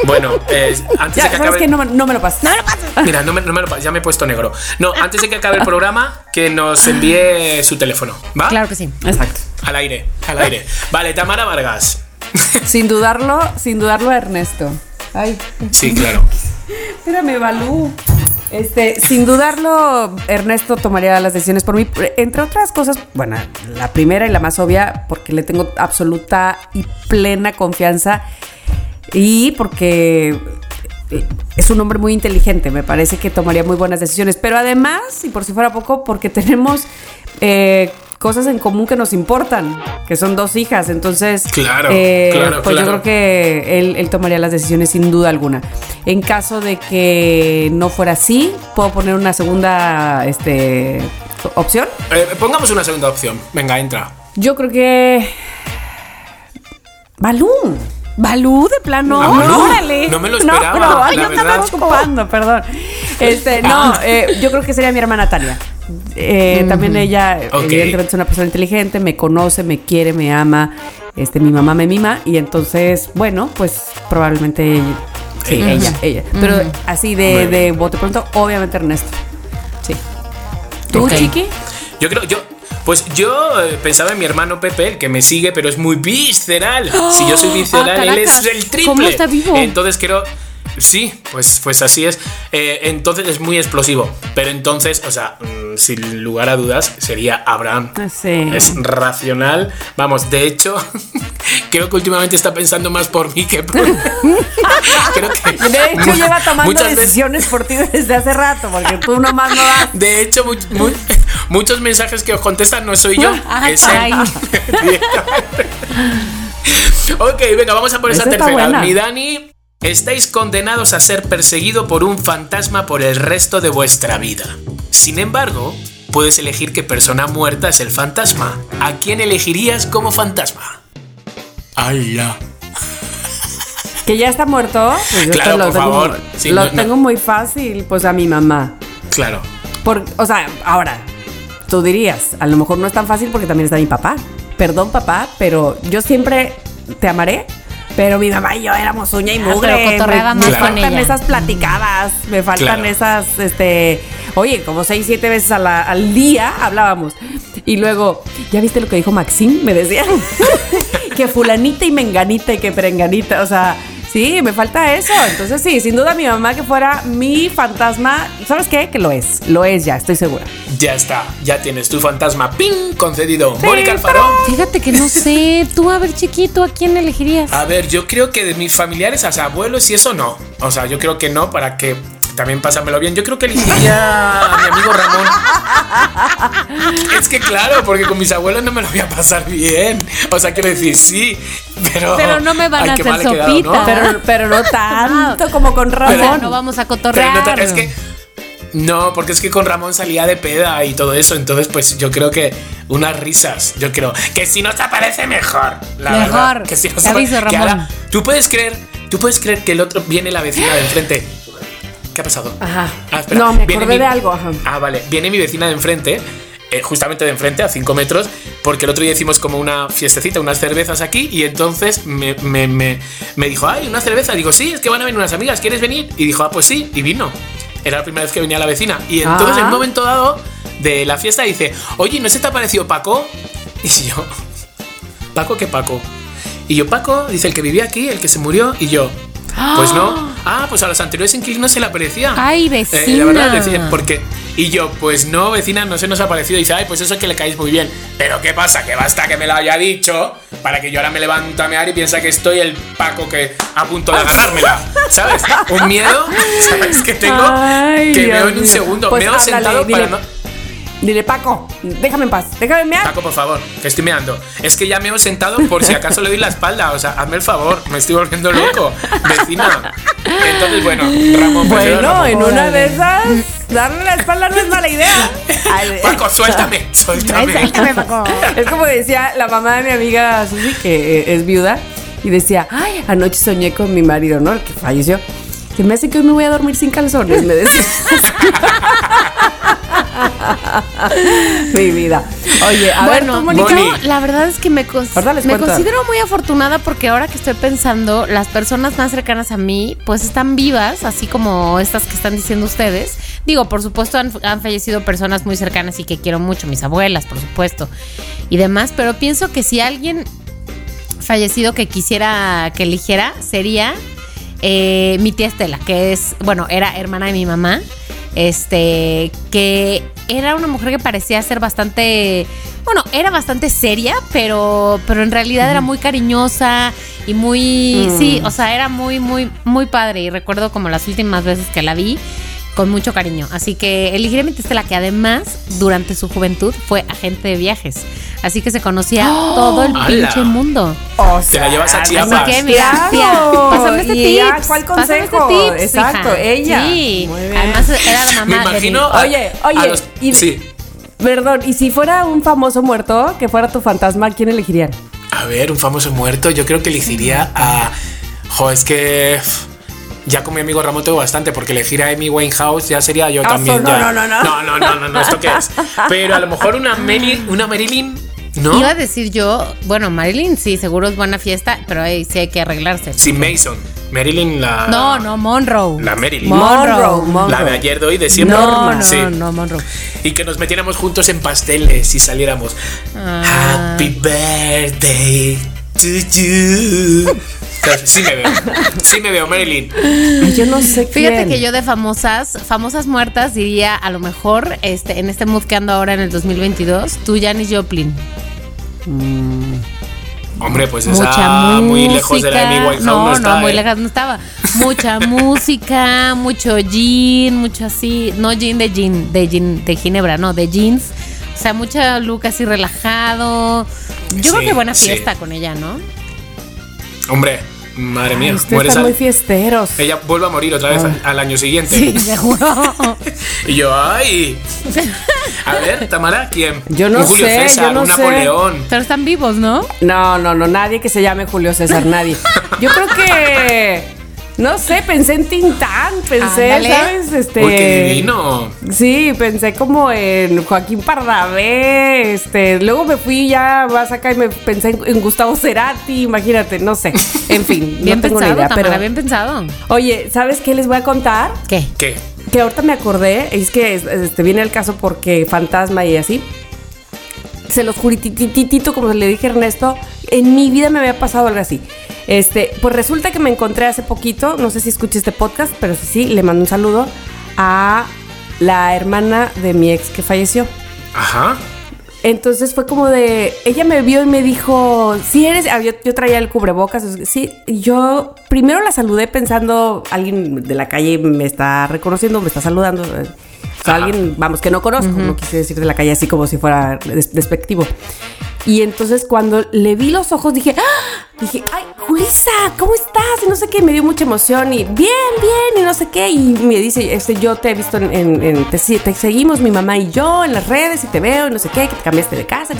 Bueno, eh, antes ya, de que ¿sabes acabe. qué? No, no me lo pases. No me lo pases. Mira, no me, no me lo pa- ya me he puesto negro. No, antes de que acabe el programa, que nos envíe su teléfono. ¿Va? Claro que sí. Exacto. Al aire, al aire. Vale, Tamara Vargas. Sin dudarlo, sin dudarlo, Ernesto. Ay, Sí, claro. espérame, Balú. Este, sin dudarlo, Ernesto tomaría las decisiones por mí. Entre otras cosas, bueno, la primera y la más obvia, porque le tengo absoluta y plena confianza. Y porque es un hombre muy inteligente, me parece que tomaría muy buenas decisiones. Pero además, y por si fuera poco, porque tenemos eh, cosas en común que nos importan, que son dos hijas. Entonces, Claro, eh, claro, pues claro. yo creo que él, él tomaría las decisiones sin duda alguna. En caso de que no fuera así, puedo poner una segunda este, opción. Eh, pongamos una segunda opción. Venga, entra. Yo creo que. Balú. Balú de plano. Ah. Órale. No me lo esperaba, No, la yo estaba ocupando, perdón. Este, no, eh, yo creo que sería mi hermana Tania. Eh, También ella, evidentemente, es una persona inteligente, me conoce, me quiere, me ama. Este, mi mamá me mima. Y entonces, bueno, pues probablemente sí, Ella. ella, ella. Pero así de, de bote pronto, obviamente Ernesto. Sí. ¿Tú. Chiqui? Yo creo, yo. Pues yo eh, pensaba en mi hermano Pepe, el que me sigue, pero es muy visceral. Si yo soy visceral, Ah, él es el triple. ¿Cómo está vivo? Entonces creo. Sí, pues, pues así es. Eh, entonces es muy explosivo. Pero entonces, o sea, mm, sin lugar a dudas, sería Abraham. Ah, Sí. Es racional. Vamos, de hecho, creo que últimamente está pensando más por mí que por. creo que. De hecho, lleva tomando muchas veces- decisiones por ti desde hace rato, porque tú nomás no das. De hecho, mu- mu- muchos mensajes que os contestan no soy yo. Ah, es. Directamente. ok, venga, vamos a por esa tercera. buena. Mi Dani, estáis condenados a ser perseguido por un fantasma por el resto de vuestra vida. Sin embargo, puedes elegir qué persona muerta es el fantasma. ¿A quién elegirías como fantasma? ¡Hala! Que ya está muerto. Pues yo Claro, lo por tengo, favor. Sí, lo no- no. tengo muy fácil, pues a mi mamá. Claro. Por, o sea, ahora, tú dirías, a lo mejor no es tan fácil porque también está mi papá. Perdón, papá, pero yo siempre te amaré. Pero mi mamá y yo éramos uña y Ah, mugre. pero me, más me con faltan esas platicadas, me faltan Claro. esas, este, oye, como seis, siete veces a la- al día hablábamos. Y luego, ¿ya viste lo que dijo Maxim? Me decía que fulanita y menganita y que perenganita, o sea, sí, me falta eso. Entonces sí, sin duda mi mamá que fuera mi fantasma, ¿sabes qué? Que lo es, lo es ya, estoy segura. Ya está, ya tienes tu fantasma ¡ping! concedido. Mónica Alfaro. Fíjate que no sé. Tú, a ver, chiquito, ¿a quién elegirías? A ver, yo creo que de mis familiares, o sea, abuelos y eso no. O sea, yo creo que no, para que también pásamelo bien. Yo creo que elegiría a mi amigo Ramón. Es que claro, porque con mis abuelos no me lo voy a pasar bien. O sea, quiero decir, sí, pero. Pero no me van a hacer quedado, sopita. ¿no? Pero, pero no tanto como con Ramón. no vamos a Pero cotorrear. no te- es que. No, porque es que con Ramón salía de peda y todo eso. Entonces, pues yo creo que unas risas. Yo creo que si no te aparece mejor. La Mejor. verdad. Que si no Te que Ramón. ahora- tú puedes creer. Tú puedes creer que el otro viene la vecina de enfrente. ¿Qué ha pasado? Ajá. Ah, espera, No, me viene acordé de algo, ajá. Ah, vale. Viene mi vecina de enfrente, eh, justamente de enfrente, a 5 metros, porque el otro día hicimos como una fiestecita, unas cervezas aquí, y entonces me, me- me- me dijo, ay, una cerveza. Digo, sí, es que van a venir unas amigas, ¿quieres venir? Y dijo, ah, pues sí, y vino. Era la primera vez que venía la vecina. Y entonces, Ah. en un momento dado de la fiesta, dice, oye, ¿no se te ha parecido Paco? Y yo, ¿Paco qué Paco? Y yo, Paco, dice el que vivía aquí, el que se murió, y yo, pues no. Ah, pues a los anteriores inquilinos se le aparecía. Ay, Eh, la verdad, vecina. decía, porque. Y yo, pues no, vecina, no se nos ha parecido. Y dice, ay, pues eso que le caéis muy bien. Pero ¿qué pasa? Que basta que me lo haya dicho para que yo ahora me levanto a mear y piensa que estoy el Paco que a punto de agarrármela. ¿Sabes? Un miedo, ¿sabes? Que tengo Ay, que Dios veo en un segundo. Pues meo háblale, sentado dile. para no. Dile, Paco, déjame en paz, déjame mear. Paco, por favor, que estoy meando. Es que ya me he sentado por si acaso le doy la espalda. O sea, hazme el favor, me estoy volviendo loco. Vecina. Entonces, bueno, Ramón, prefiero Bueno, Ramón. en una de esas, darle la espalda no es mala idea. Ay, Paco, suéltame, suéltame. Es como decía la mamá de mi amiga Susi, que es viuda, y decía, ay, anoche soñé con mi marido, ¿no? El que falleció. Que me hace que hoy me voy a dormir sin calzones, me decía. mi vida. Oye, a ver, bueno, tú, yo la verdad es que me, cons- me considero muy afortunada porque ahora que estoy pensando, las personas más cercanas a mí, pues están vivas, así como estas que están diciendo ustedes. Digo, por supuesto, han, han fallecido personas muy cercanas y que quiero mucho, mis abuelas, por supuesto, y demás, pero pienso que si alguien fallecido que quisiera que eligiera sería eh, mi tía Estela, que es, bueno, era hermana de mi mamá, este, que era una mujer que parecía ser bastante, bueno, era bastante seria, pero, pero en realidad era muy cariñosa y muy, Mm. sí, o sea, era muy, muy, muy padre y recuerdo como las últimas veces que la vi. Con mucho cariño. Así que elegiré mi tía Estela, que además, durante su juventud, fue agente de viajes. Así que se conocía todo el pinche mundo. O Te la llevas a Chiapas. Así que, mira, Claro. tía, pásame este ya, tips. ¿cuál pásame consejo? tips, Exacto, hija. ella. Sí, Muy bien. además era la mamá Me de imagino. a- Oye, oye, los- y- sí. Perdón, y si fuera un famoso muerto, que fuera tu fantasma, ¿quién elegirían? A ver, un famoso muerto. Yo creo que elegiría a. Jo, es que. Ya con mi amigo Ramón tengo bastante, porque elegir a Amy Winehouse ya sería yo Ah, también. no, ya. no, no, no. no, no, no, no, no, ¿esto qué es? Pero a lo mejor una, Mary- una Marilyn, ¿no? Iba a decir yo, bueno, Marilyn sí, seguro es buena fiesta, pero ahí sí hay que arreglarse. Sin Mason. Marilyn la. No, no, Monroe. La Marilyn. Monroe, Monroe. La de ayer, de hoy, de siempre. No, no, Sí. no, Monroe. Y que nos metiéramos juntos en pasteles y saliéramos. Ah. Happy birthday to you. Sí me veo. Sí me veo, Marilyn. Ay, yo no sé Fíjate quién. que yo de famosas, famosas muertas diría a lo mejor este en este mood que ando ahora en el 2022, tú Janis Joplin. Hombre, pues Mucha esa música. muy lejos de la Amy Winehouse no, no, está. muy ¿eh? lejos no estaba. Mucha música, mucho gin, mucho así, no gin de gin, de gin de ginebra, no, de jeans. O sea, mucha look así relajado. Yo Sí, creo que buena sí. fiesta con ella, ¿no? Hombre, madre mía. Ay, ustedes mueres están muy fiesteros. Ella vuelve a morir otra vez al, al año siguiente. Sí, seguro. Y yo, ay. A ver, Tamara, ¿quién? Yo no un Julio sé, César, yo no un sé. Napoleón. Pero están vivos, ¿no? No, no, no, nadie que se llame Julio César, nadie. Yo creo que. No sé, pensé en Tintán, pensé, Ándale. ¿sabes? Este. Uy, qué divino. Sí, pensé como en Joaquín Pardavé, este, luego me fui ya más acá y me pensé en, en Gustavo Cerati, imagínate, no sé. En fin, Bien no tengo pensado, ni idea, Tamara, pero bien pensado. Oye, ¿sabes qué les voy a contar? ¿Qué? ¿Qué? Que ahorita me acordé, es que este, viene el caso porque fantasma y así. Se los juritititito, como le dije a Ernesto, en mi vida me había pasado algo así. Este, pues resulta que me encontré hace poquito, no sé si escuché este podcast, pero sí, sí, le mando un saludo a la hermana de mi ex que falleció. Ajá. Entonces fue como de, ella me vio y me dijo, si eres, ah, yo, yo traía el cubrebocas, sí, yo primero la saludé pensando, alguien de la calle me está reconociendo, me está saludando, eh, sea, alguien, vamos, que no conozco, no quise decir de la calle así como si fuera des- despectivo. Y entonces cuando le vi los ojos dije, ¡Ah! dije, ay, Julisa, ¿cómo estás? Y no sé qué, me dio mucha emoción y bien, bien, y no sé qué. Y me dice, este, yo te he visto en, en- en- te, te seguimos mi mamá y yo en las redes y te veo y no sé qué, que te cambiaste de casa.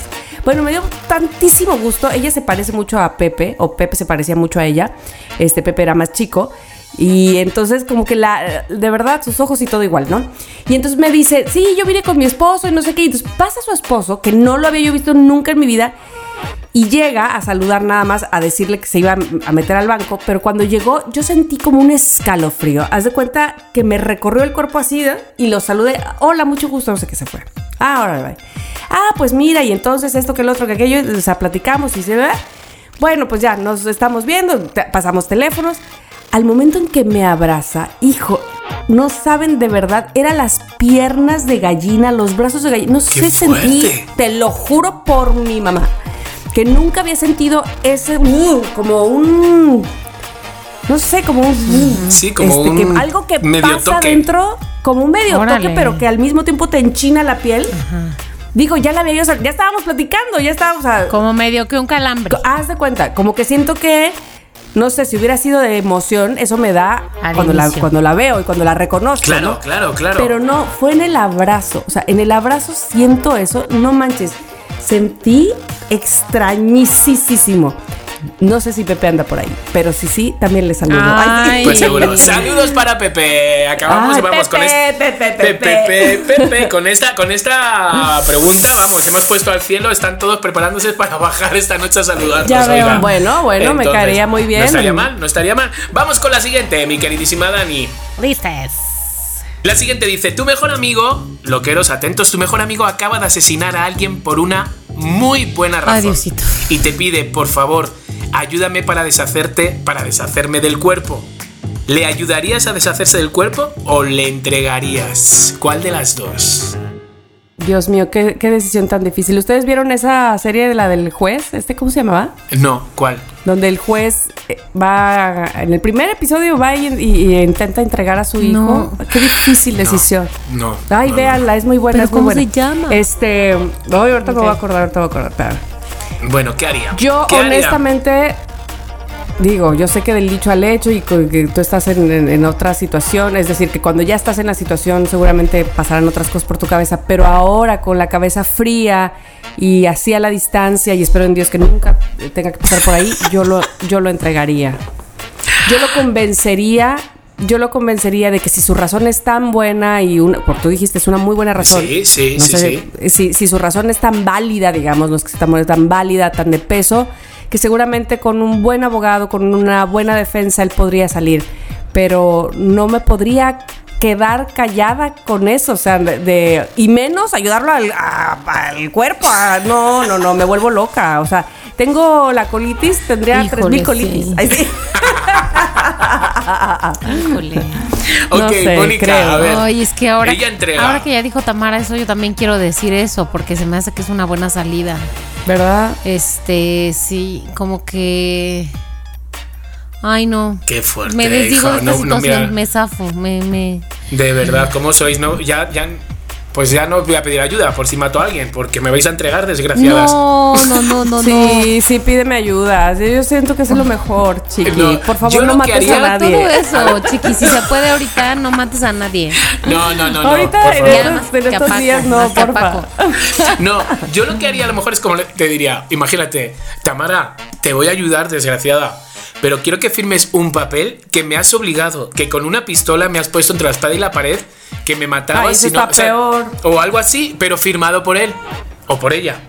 Bueno, me dio tantísimo gusto. Ella se parece mucho a Pepe, o Pepe se parecía mucho a ella. Este Pepe era más chico. Y entonces como que la, de verdad, sus ojos y todo igual, ¿no? Y entonces me dice, sí, yo vine con mi esposo y no sé qué. Y entonces pasa su esposo, que no lo había yo visto nunca en mi vida, y llega a saludar nada más, a decirle que se iba a meter al banco, pero cuando llegó yo sentí como un escalofrío. Haz de cuenta que me recorrió el cuerpo así y lo saludé, hola, mucho gusto, no sé qué se fue. Ah, ahora bye. Ah, pues mira, y entonces esto que el otro que aquello, o sea, platicamos y se ve. Bueno, pues ya nos estamos viendo, pasamos teléfonos. Al momento en que me abraza, hijo, no saben de verdad, eran las piernas de gallina, los brazos de gallina. No ¡Qué sé, sentí, fuerte! te lo juro por mi mamá, que nunca había sentido ese, uh, como un, no sé, como un, uh, Sí, como este, que un algo que medio pasa toque. dentro, como un medio Órale. toque, pero que al mismo tiempo te enchina la piel. Digo, ya la había yo, o sea, ya estábamos platicando, ya estábamos, o sea, Como medio que un calambre. haz de cuenta, como que siento que, no sé, si hubiera sido de emoción, eso me da Al cuando la, cuando la veo y cuando la reconozco. Claro, ¿no? claro, claro. Pero no, fue en el abrazo. O sea, en el abrazo siento eso, no manches. Sentí extrañísimo. No sé si Pepe anda por ahí, pero si sí, también le saludo. Ay. Pues seguro. Saludos para Pepe. Acabamos Ay, vamos con Pepe, esta. Pepe, Pepe, Pepe. Pepe, Pepe. Con esta, con esta pregunta, vamos, hemos puesto al cielo, están todos preparándose para bajar esta noche a saludarnos. Ya veo. oiga. Bueno, bueno, me caería muy bien. No estaría mal, no estaría mal. Vamos con la siguiente, mi queridísima Dani. Listes. La siguiente dice, tu mejor amigo, loqueros atentos, tu mejor amigo acaba de asesinar a alguien por una muy buena razón. Ay, Diosito. Y te pide, por favor, ayúdame para deshacerte, para deshacerme del cuerpo. ¿Le ayudarías a deshacerse del cuerpo o le entregarías? ¿Cuál de las dos? Dios mío, qué, qué decisión tan difícil. ¿Ustedes vieron esa serie de la del juez? ¿Este cómo se llamaba? No, ¿cuál? Donde el juez eh, va, en el primer episodio va y, y- y intenta entregar a su hijo. No. Qué difícil decisión. No. Ay, no, no. véanla, es muy buena, ¿Pero es muy cómo buena. se llama? Este, ay, ahorita me Ok. voy a acordar, ahorita me voy a acordar. Bueno, ¿qué haría? Yo ¿Qué haría? honestamente digo, yo sé que del dicho al hecho y que tú estás en, en- en otra situación, es decir, que cuando ya estás en la situación seguramente pasarán otras cosas por tu cabeza, pero ahora con la cabeza fría y así a la distancia y espero en Dios que nunca tenga que pasar por ahí, yo lo, yo lo entregaría. Yo lo convencería yo lo convencería de que si su razón es tan buena y una, porque tú dijiste es una muy buena razón. Sí, sí, No sí, sé, Si, si su razón es tan válida, digamos, no es que tan, tan válida, tan de peso, que seguramente con un buen abogado, con una buena defensa, él podría salir. Pero no me podría quedar callada con eso, o sea, de, de- y menos ayudarlo al, a- al cuerpo. a- no, no, no, me vuelvo loca. O sea, tengo la colitis, tendría Híjole, 3000 colitis. sí. Ay, sí. Híjole. Ok, No sé, Mónica, creo. a ver. Ay, es que ahora, ahora que ya dijo Tamara eso, yo también quiero decir eso, porque se me hace que es una buena salida. ¿Verdad? Este, sí, como que. Ay, no. Qué fuerte, Me desdigo hija. de esta No, no, situación, me zafo, me, me. De verdad, ¿cómo sois? No, ya, ya, pues ya no os voy a pedir ayuda por si mato a alguien, porque me vais a entregar, desgraciadas. No, no, no, no, sí, sí, pídeme ayuda. Yo siento que es lo mejor, chiqui. No, Por favor, no mates haría- a no. nadie. Todo eso, chiqui, si se puede ahorita, no mates a nadie. No, no, no, no. Ahorita por en favor. En estos días no, porfa. Paco. No, yo lo que haría a lo mejor es como te diría, imagínate, Tamara, te voy a ayudar, desgraciada, pero quiero que firmes un papel que me has obligado, que con una pistola me has puesto entre la espada y la pared, que me matabas. Ay, eso si no- está peor. O algo así, pero firmado por él o por ella,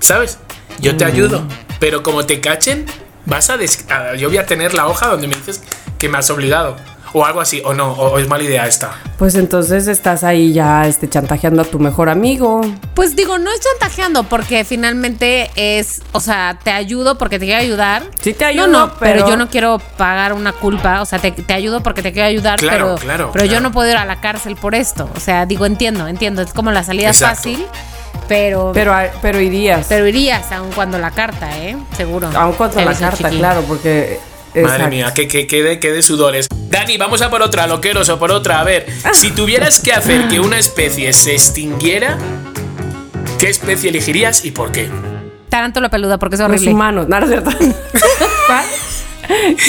¿sabes? Yo Mm. te ayudo, pero como te cachen, vas a, a- yo voy a tener la hoja donde me dices que me has obligado. O algo así, o no, o, o es mala idea esta. Pues entonces estás ahí ya este, chantajeando a tu mejor amigo. Pues digo, no es chantajeando, porque finalmente es, o sea, te ayudo porque te quiero ayudar. Sí te ayudo, No, no, pero, pero- yo no quiero pagar una culpa, o sea, te, te ayudo porque te quiero ayudar, Claro, pero, claro, pero yo no puedo ir a la cárcel por esto. O sea, digo, entiendo, entiendo, es como la salida Exacto. fácil, pero, Pero, pero irías. pero irías aun cuando la carta, ¿eh? Seguro. Aún contra Te la carta, claro, porque. Madre mía, que, que, que de, que de sudores. Dani, vamos a por otra, loqueros, o por otra. A ver, si tuvieras que hacer que una especie se extinguiera, ¿qué especie elegirías y por qué? Tarántula peluda, porque es Los horrible. humanos, no, no es cierto. ¿Cuál?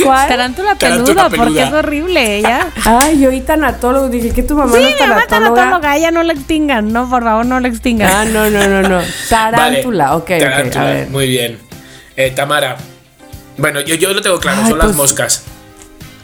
¿Cuál? Tarántula Tarántula peluda, porque es horrible, ella. Ay, yo oí tanatólogo, dije que tu mamá Sí, no mi es mamá es tanatóloga. ella no la extingan, no, por favor, no la extingan. Ah, no, no, no, no. Tarántula, Vale, ok, ok, tarántula, a ver. Muy bien. Eh, Tamara. Bueno, yo, yo lo tengo claro, Ay, son las pues- moscas.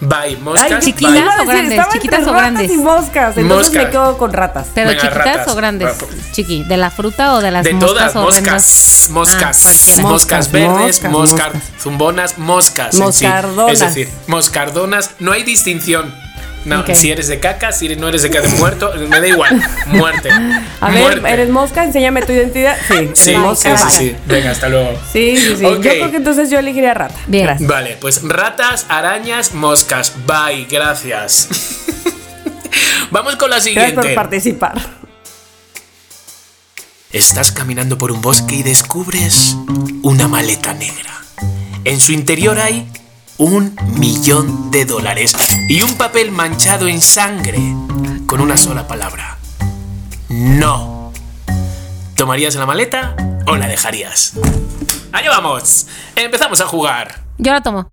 Bye, moscas. Ay, chiquitas bye. o grandes, estaba chiquitas entre o ratas grandes. y moscas, entonces Moscas. me quedo con ratas. ¿Pero Venga, chiquitas ratas. o grandes? Chiqui, ¿de la fruta o de las De moscas todas, o moscas, moscas, Ah, cualquiera. moscas Moscas, verdes, moscas, moscas, moscas. zumbonas, moscas. en sí. Moscardonas. Es decir, moscardonas, no hay distinción. No, si eres de caca, si no eres de caca, muerto, me da igual. Muerte. A ver, Muerte. ¿eres mosca? Enséñame tu identidad. Sí, eres Sí, mosca. sí, sí, sí. Venga, hasta luego. Sí, sí, sí. Ok. Yo creo que entonces yo elegiría rata. Bien. Gracias. Vale, pues ratas, arañas, moscas. Bye, gracias. Vamos con la Gracias por siguiente. participar. Estás caminando por un bosque y descubres una maleta negra. En su interior hay un millón de dólares y un papel manchado en sangre con una sola palabra. No. ¿Tomarías la maleta o la dejarías? Allá vamos. Empezamos a jugar. Yo la tomo.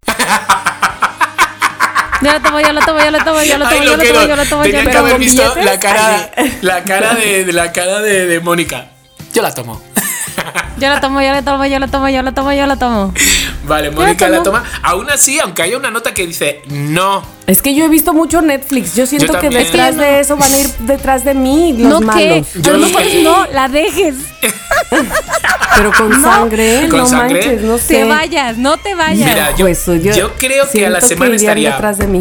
Yo la tomo, yo la tomo, yo la tomo, yo la tomo, yo la loquero, tomo, yo la tomo, Tenía que haber visto la cara, la cara de, de la cara de, de Mónica. Yo la tomo. Yo la tomo, yo la tomo, yo la tomo, yo la tomo, yo la tomo. Vale, Mónica la toma. Aún así, aunque haya una nota que dice no. Es que yo he visto mucho Netflix. Yo siento que detrás Es que yo de no- eso van a ir detrás de mí los No, ¿qué? malos. Yo A lo lo mejor que- no, la dejes. Pero con sangre, ¿Con no sangre? manches, no sé. Te vayas, no te vayas. Mira, yo, Pues, yo creo que a la semana irían estaría. detrás de mí.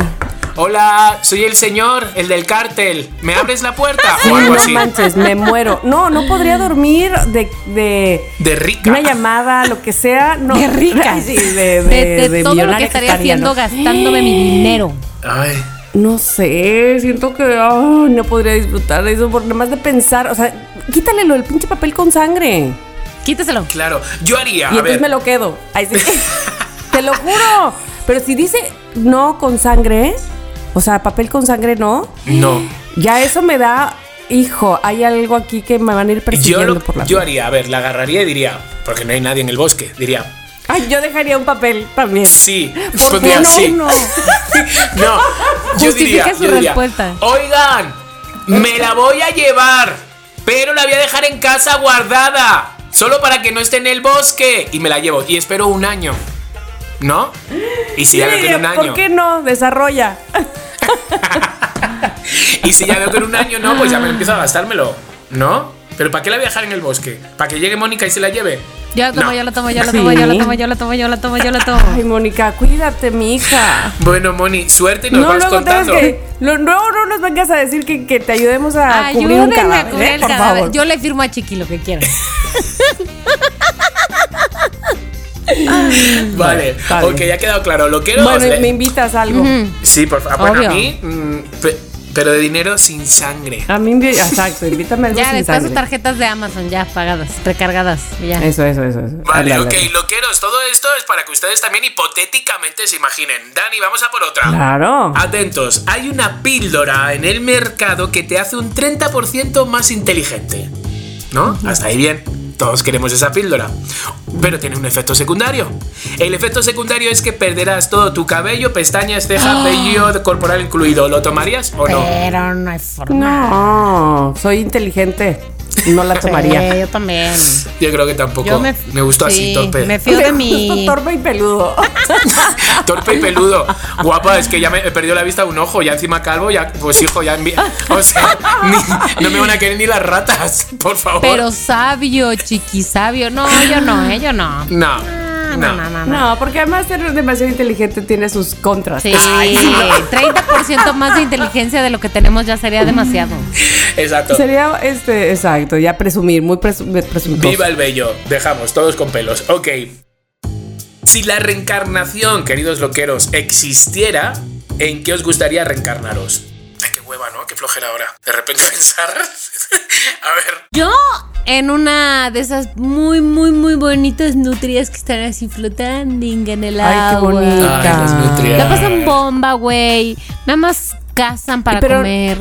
Hola, soy el señor, el del cártel. ¿Me abres la puerta? Sí, o algo no así. manches, me muero. No, no podría dormir de, de De rica. una llamada, lo que sea. No. De rica. Ay, sí, de, de, de, de todo lo que estaría estaría, haciendo ¿no? gastándome mi dinero. Ay. No sé, siento que ay, no podría disfrutar de eso por nada más de pensar. O sea, quítale lo del pinche papel con sangre. Quítaselo. Claro, yo haría. Y a entonces ver, me lo quedo. Ay, sí. Te lo juro. Pero si dice no con sangre, o sea, papel con sangre no, No. ya eso me da. Hijo, hay algo aquí que me van a ir Yo, persiguiendo lo- por la yo vida. haría, a ver, la agarraría y diría, porque no hay nadie en el bosque, diría, Ay, yo dejaría un papel también. sí. ¿Por qué Pondría no? sí. No. No, yo diría, su yo diría, respuesta. oigan, me la voy a llevar, pero la voy a dejar en casa guardada, solo para que no esté en el bosque. Y me la llevo y espero un año, ¿no? Y si Yo ya diría, un año. ¿Por qué no? Desarrolla. Y si ya veo que en un año no, pues ya me empiezo a gastármelo, ¿no? Pero ¿para qué la voy a dejar en el bosque? ¿Para que llegue Mónica y se la lleve? Yo la tomo, No. yo la tomo, yo la Sí. tomo, yo la tomo, yo la tomo, yo la tomo, yo la tomo. Ay, Mónica, cuídate, mi hija. Bueno, Moni, suerte y nos No, vas luego contando. que. lo- No, no nos vengas a decir que, que te ayudemos a cubrir un Ayúdenme a cadáver, cubrir ¿eh? el por cadáver. favor. Yo le firmo a Chiqui lo que quiera. Vale, bien. ok, ya ha quedado claro. Lo quiero. Bueno, le- me invitas a algo. Sí, por favor. Bueno, a mí, mm, pe- pero de dinero sin sangre. A mí, exacto, invítame a algo Ya, sin les paso sangre. tarjetas de Amazon ya pagadas, recargadas. Ya. Eso, eso, eso. eso. Vale, Dale, ok, dale. loqueros, todo esto es para que ustedes también hipotéticamente se imaginen. Dani, vamos a por otra. Claro. Atentos, hay una píldora en el mercado que te hace un 30% más inteligente. ¿No? Hasta ahí bien. Todos queremos esa píldora. Pero tiene un efecto secundario. El efecto secundario es que perderás todo tu cabello, pestañas, ceja, vello corporal incluido. ¿Lo tomarías o no? Pero no hay forma. No, soy inteligente. No la tomaría. Sí, yo también. Yo creo que tampoco. Yo me, me, gustó así, sí, torpe. Me fío de mi. Torpe y peludo. Torpe y peludo. Guapa, es que ya me he perdido la vista de un ojo, ya encima calvo, ya, pues hijo, ya envi- O sea, ni- no me van a querer ni las ratas, por favor. Pero sabio, chiqui, sabio. No, yo no, eh, yo no. No, No, no, no, no. No, porque además ser demasiado inteligente tiene sus contras. Sí, Ay, sí, no. 30% más de inteligencia de lo que tenemos ya sería demasiado. Exacto. Sería, este, exacto, ya presumir, muy presu- presuntuoso. Viva el bello. Dejamos, todos con pelos. Ok. Si la reencarnación, queridos loqueros, existiera, ¿en qué os gustaría reencarnaros? Hueva, ¿no? Qué flojera ahora. De repente pensar. A ver. Yo en una de esas muy, muy, muy bonitas nutrias que están así flotando en el Ay, qué bonita. Ay, las nutrias. La pasan bomba, güey. Nada más cazan para Pero- comer.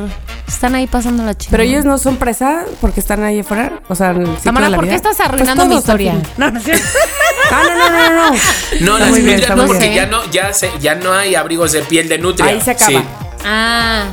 Están ahí pasando la chica. Pero ellos no son presa porque están ahí afuera. O sea, Tamara, ¿por qué estás arruinando Pues mi historia? No, no es cierto. Ah, no, no, no, no. No, las nutrias no, porque bien. ya no, ya, se, ya no hay abrigos de piel de nutria. Ahí se acaba. Sí. Ah.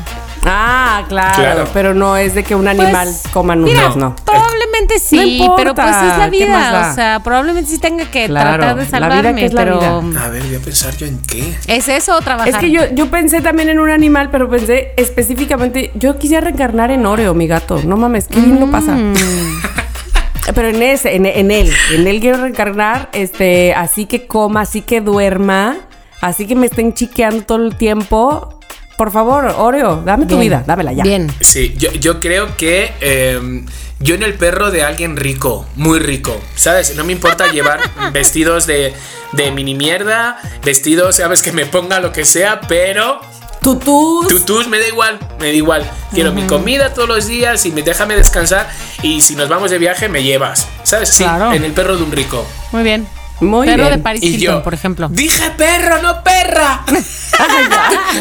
Ah, claro, Claro. Pero no es de que un pues, animal coma nutrias, no. Probablemente sí, No importa, pero pues es la ¿qué más vida. da? O sea, probablemente sí tenga que Claro, tratar de la vida salvarme, que es la pero. vida. A ver, voy a pensar yo en qué. ¿Es eso o trabajar? Es que yo, yo pensé también en un animal, pero pensé específicamente, yo quisiera reencarnar en Oreo, mi gato. No mames, qué bien lo pasa. Mm. Pero en ese, en, en él, en él quiero reencarnar, este, así que coma, así que duerma, así que me estén chiqueando todo el tiempo. Por favor, Oreo, dame tu Bien. vida, dámela ya. Bien. Sí, yo, yo creo que eh, yo en el perro de alguien rico, muy rico, ¿sabes? No me importa llevar vestidos de, de mini mierda, vestidos, sabes, que me ponga lo que sea, pero Tutús. tutus me da igual, me da igual. Quiero mi comida todos los días y me déjame descansar y si nos vamos de viaje me llevas, ¿sabes? Sí, Claro. en el perro de un rico. Muy bien. Muy Perro bien. de Paris Y Hilton, yo, por ejemplo. Dije perro, no perra.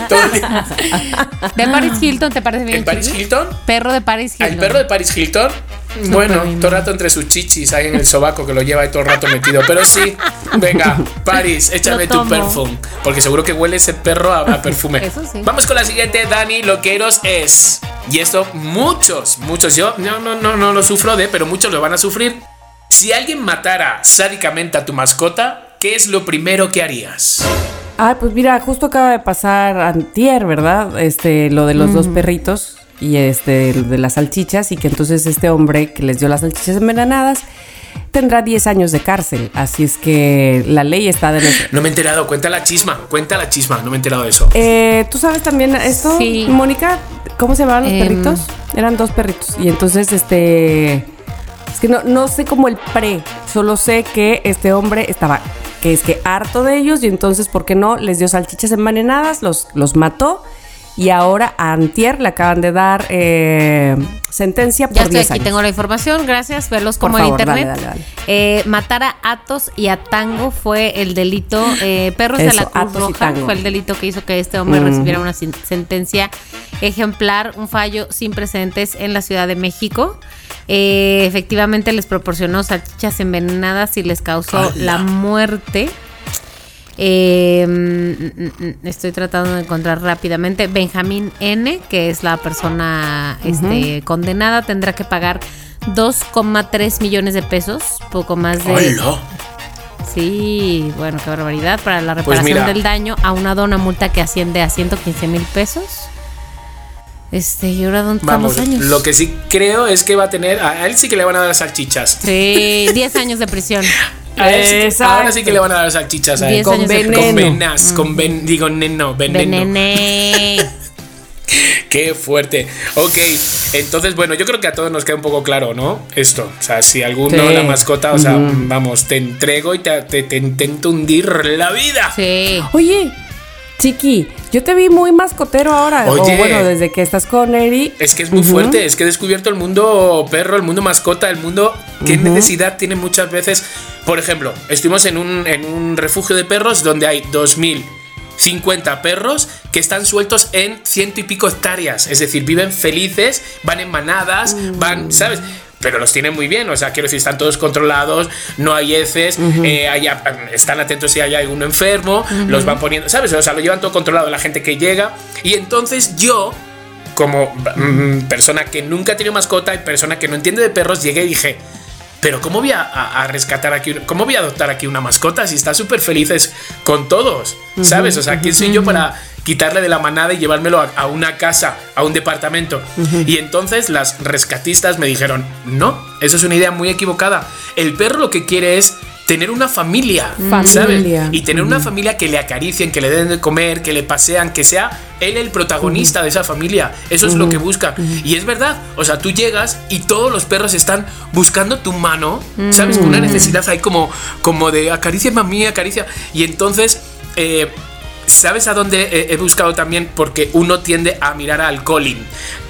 El. De Paris Hilton, ¿te parece bien? ¿En Paris? Hilton? Perro de Paris Hilton. ¿El perro de Paris Hilton? Bueno, bien. todo el rato entre sus chichis ahí en el sobaco que lo lleva ahí todo el rato metido. Pero sí, venga, Paris, échame tu perfume. Porque seguro que huele ese perro a, a perfume. Eso sí. Vamos con la siguiente, Dani Loqueros es. Y esto muchos, muchos, yo no, no, no, no lo sufro de, pero muchos lo van a sufrir. Si alguien matara sádicamente a tu mascota, ¿qué es lo primero que harías? Ay, pues mira, justo acaba de pasar antier, ¿verdad? Este, lo de los dos perritos y este, de las salchichas y que entonces este hombre que les dio las salchichas envenenadas tendrá 10 años de cárcel. Así es que la ley está de nuestro. No me he enterado, cuenta la chisma, cuenta la chisma, no me he enterado de eso. Eh, ¿Tú sabes también esto, Sí. Mónica? ¿Cómo se llamaban los Em. perritos? Eran dos perritos. Y entonces, este. Es que no, no sé cómo el pre. Solo sé que este hombre estaba. Que es que harto de ellos. Y entonces, ¿por qué no? Les dio salchichas envenenadas, los, los mató. Y ahora a Antier le acaban de dar eh, sentencia por Ya estoy 10 aquí, años. tengo la información, gracias, verlos Por como favor, en internet. dale, dale, dale. Eh, matar a Atos y a Tango fue el delito, eh, Perros de Eso, la Cruz Roja fue el delito que hizo que este hombre Mm. recibiera una sentencia ejemplar, un fallo sin precedentes en la Ciudad de México. Eh, efectivamente les proporcionó salchichas envenenadas y les causó la muerte. Eh, mm, mm, mm, estoy tratando de encontrar rápidamente. Benjamín N, que es la persona este, condenada, tendrá que pagar 2,3 millones de pesos, poco más de ¡Hola! Sí, bueno, qué barbaridad. Para la Pues reparación del daño, a una dona multa que asciende a 115 mil pesos. Este, ¿y ahora dónde están Vamos, los años? lo que sí creo es que va a tener. A él sí que le van a dar salchichas. Sí, 10 años de prisión. Exacto. ahora sí que le van a dar salchichas a él. Con veneno. Con venas, con ven, digo neno, veneno. Venene. Qué fuerte. Ok, entonces, bueno, yo creo que a todos nos queda un poco claro, ¿no? Esto. O sea, si alguno, Sí. la mascota, o sea, vamos, te entrego y te, te- te intento hundir la vida. Sí. Oye, Chiqui, yo te vi muy mascotero ahora. Oye. O bueno, desde que estás con Eri. Es que es muy fuerte, es que he descubierto el mundo perro, el mundo mascota, el mundo. ¿Qué necesidad tiene muchas veces? Por ejemplo, estuvimos en un, en un refugio de perros donde hay 2050 perros que están sueltos en ciento y pico hectáreas. Es decir, viven felices, van en manadas, van, ¿sabes? Pero los tienen muy bien, o sea, quiero decir, están todos controlados, no hay heces, eh, hay- están atentos si hay alguno enfermo, los van poniendo, ¿sabes? O sea, lo llevan todo controlado la gente que llega. Y entonces yo, como mm, persona que nunca ha tenido mascota y persona que no entiende de perros, llegué y dije, pero ¿cómo voy a, a- a rescatar aquí, cómo voy a adoptar aquí una mascota si está súper felices con todos? ¿Sabes? O sea, ¿quién soy yo para quitarle de la manada y llevármelo a, a una casa, a un departamento? Y entonces las rescatistas me dijeron, no, eso es una idea muy equivocada. El perro lo que quiere es tener una familia, ¿sabes? Familia. Y tener una familia que le acaricien, que le den de comer, que le pasean, que sea él el protagonista de esa familia. Eso es lo que busca. Y es verdad, o sea, tú llegas y todos los perros están buscando tu mano, ¿sabes? Una necesidad ahí como, como de acaricia mami, acaricia. Y entonces, eh, ¿sabes a dónde he, buscado también? Porque uno tiende a mirar al Colin,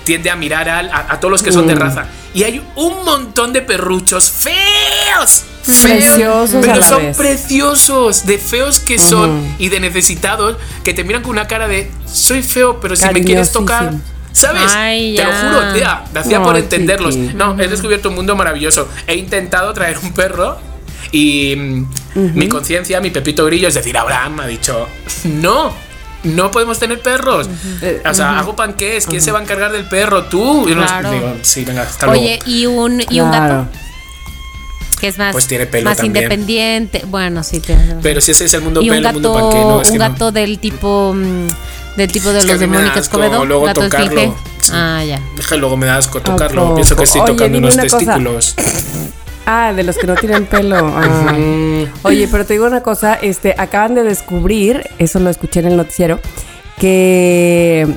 tiende a mirar al- a, a todos los que son de raza. Y hay un montón de perruchos feos. feos, Preciosos a pero la son vez. preciosos, de feos que son y de necesitados, que te miran con una cara de soy feo, pero si me quieres tocar. ¿sabes? Ay, te lo juro, tía, lo hacía No, por entenderlos. chiqui. No, he descubierto un mundo maravilloso. He intentado traer un perro y mm, mi conciencia, mi Pepito Grillo, es decir, Abraham me ha dicho, no. No podemos tener perros. O sea, hago panqués. ¿Quién se va a encargar del perro? ¿Tú? No- Claro. digo, sí, venga, hasta Oye, luego. y un, y un Claro. gato. Que es más, Pues tiene pelo más también. independiente. Bueno, sí. Pero si ese es el mundo y un pelo, el mundo gato, panqué, no, es un que no. gato del tipo mm, del tipo de Es los de Mónica Escobedo, luego gato tocarlo. Sí. Ah, ya. Que luego me da asco tocarlo. Pienso que estoy Oye, tocando unos testículos. Ah, de los que no tienen pelo. Ah. Oye, pero te digo una cosa, este, acaban de descubrir, eso lo escuché en el noticiero, que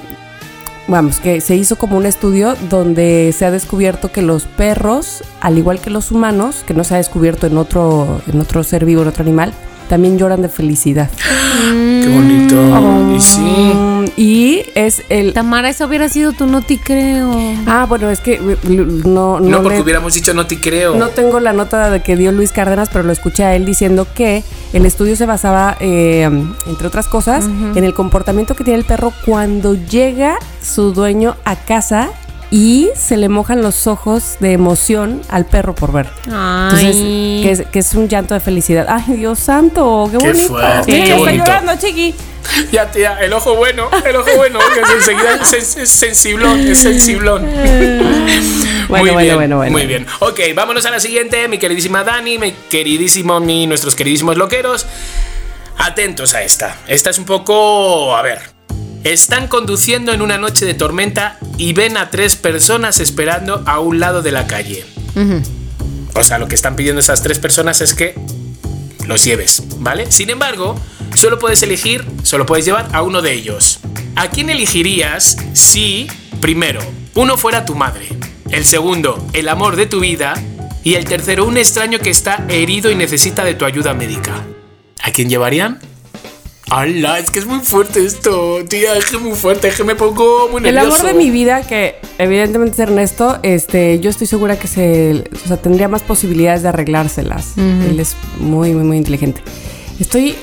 vamos, que se hizo como un estudio donde se ha descubierto que los perros, al igual que los humanos, que no se ha descubierto en otro, en otro ser vivo, en otro animal, también lloran de felicidad. Qué bonito. Y sí. Mm, Y es el Tamara, eso hubiera sido tu noti, creo. Ah, bueno, es que eh, no, no, No, porque le- hubiéramos dicho no te creo. no tengo la nota de que dio Luis Cárdenas, pero lo escuché a él diciendo que el estudio se basaba, eh, entre otras cosas, en el comportamiento que tiene el perro cuando llega su dueño a casa y se le mojan los ojos de emoción al perro por ver. Entonces, que es, que es un llanto de felicidad. ¡Ay, Dios santo! ¡Qué, Qué bonito! fuerte, qué ya está bonito. llorando, chiqui. Ya, tía, el ojo bueno, el ojo bueno. que enseguida es sensiblón, es sensiblón. Bueno, muy bueno, bien, bueno, bueno. Muy bien. Ok, vámonos a la siguiente, mi queridísima Dani, mi queridísimo, mi, nuestros queridísimos loqueros. Atentos a esta. Esta es un poco. A ver. Están conduciendo en una noche de tormenta y ven a tres personas esperando a un lado de la calle. O sea, lo que están pidiendo esas tres personas es que los lleves, ¿vale? Sin embargo, solo puedes elegir, solo puedes llevar a uno de ellos. ¿A quién elegirías si, primero, uno fuera tu madre, el segundo, el amor de tu vida, y el tercero, un extraño que está herido y necesita de tu ayuda médica? ¿A quién llevarían? ¡Hala! Es que es muy fuerte esto, tía, es que es muy fuerte, es que me pongo muy El nervioso. amor de mi vida, que evidentemente es Ernesto, este, yo estoy segura que se, o sea, tendría más posibilidades de arreglárselas. Él es muy, muy, muy inteligente. Estoy,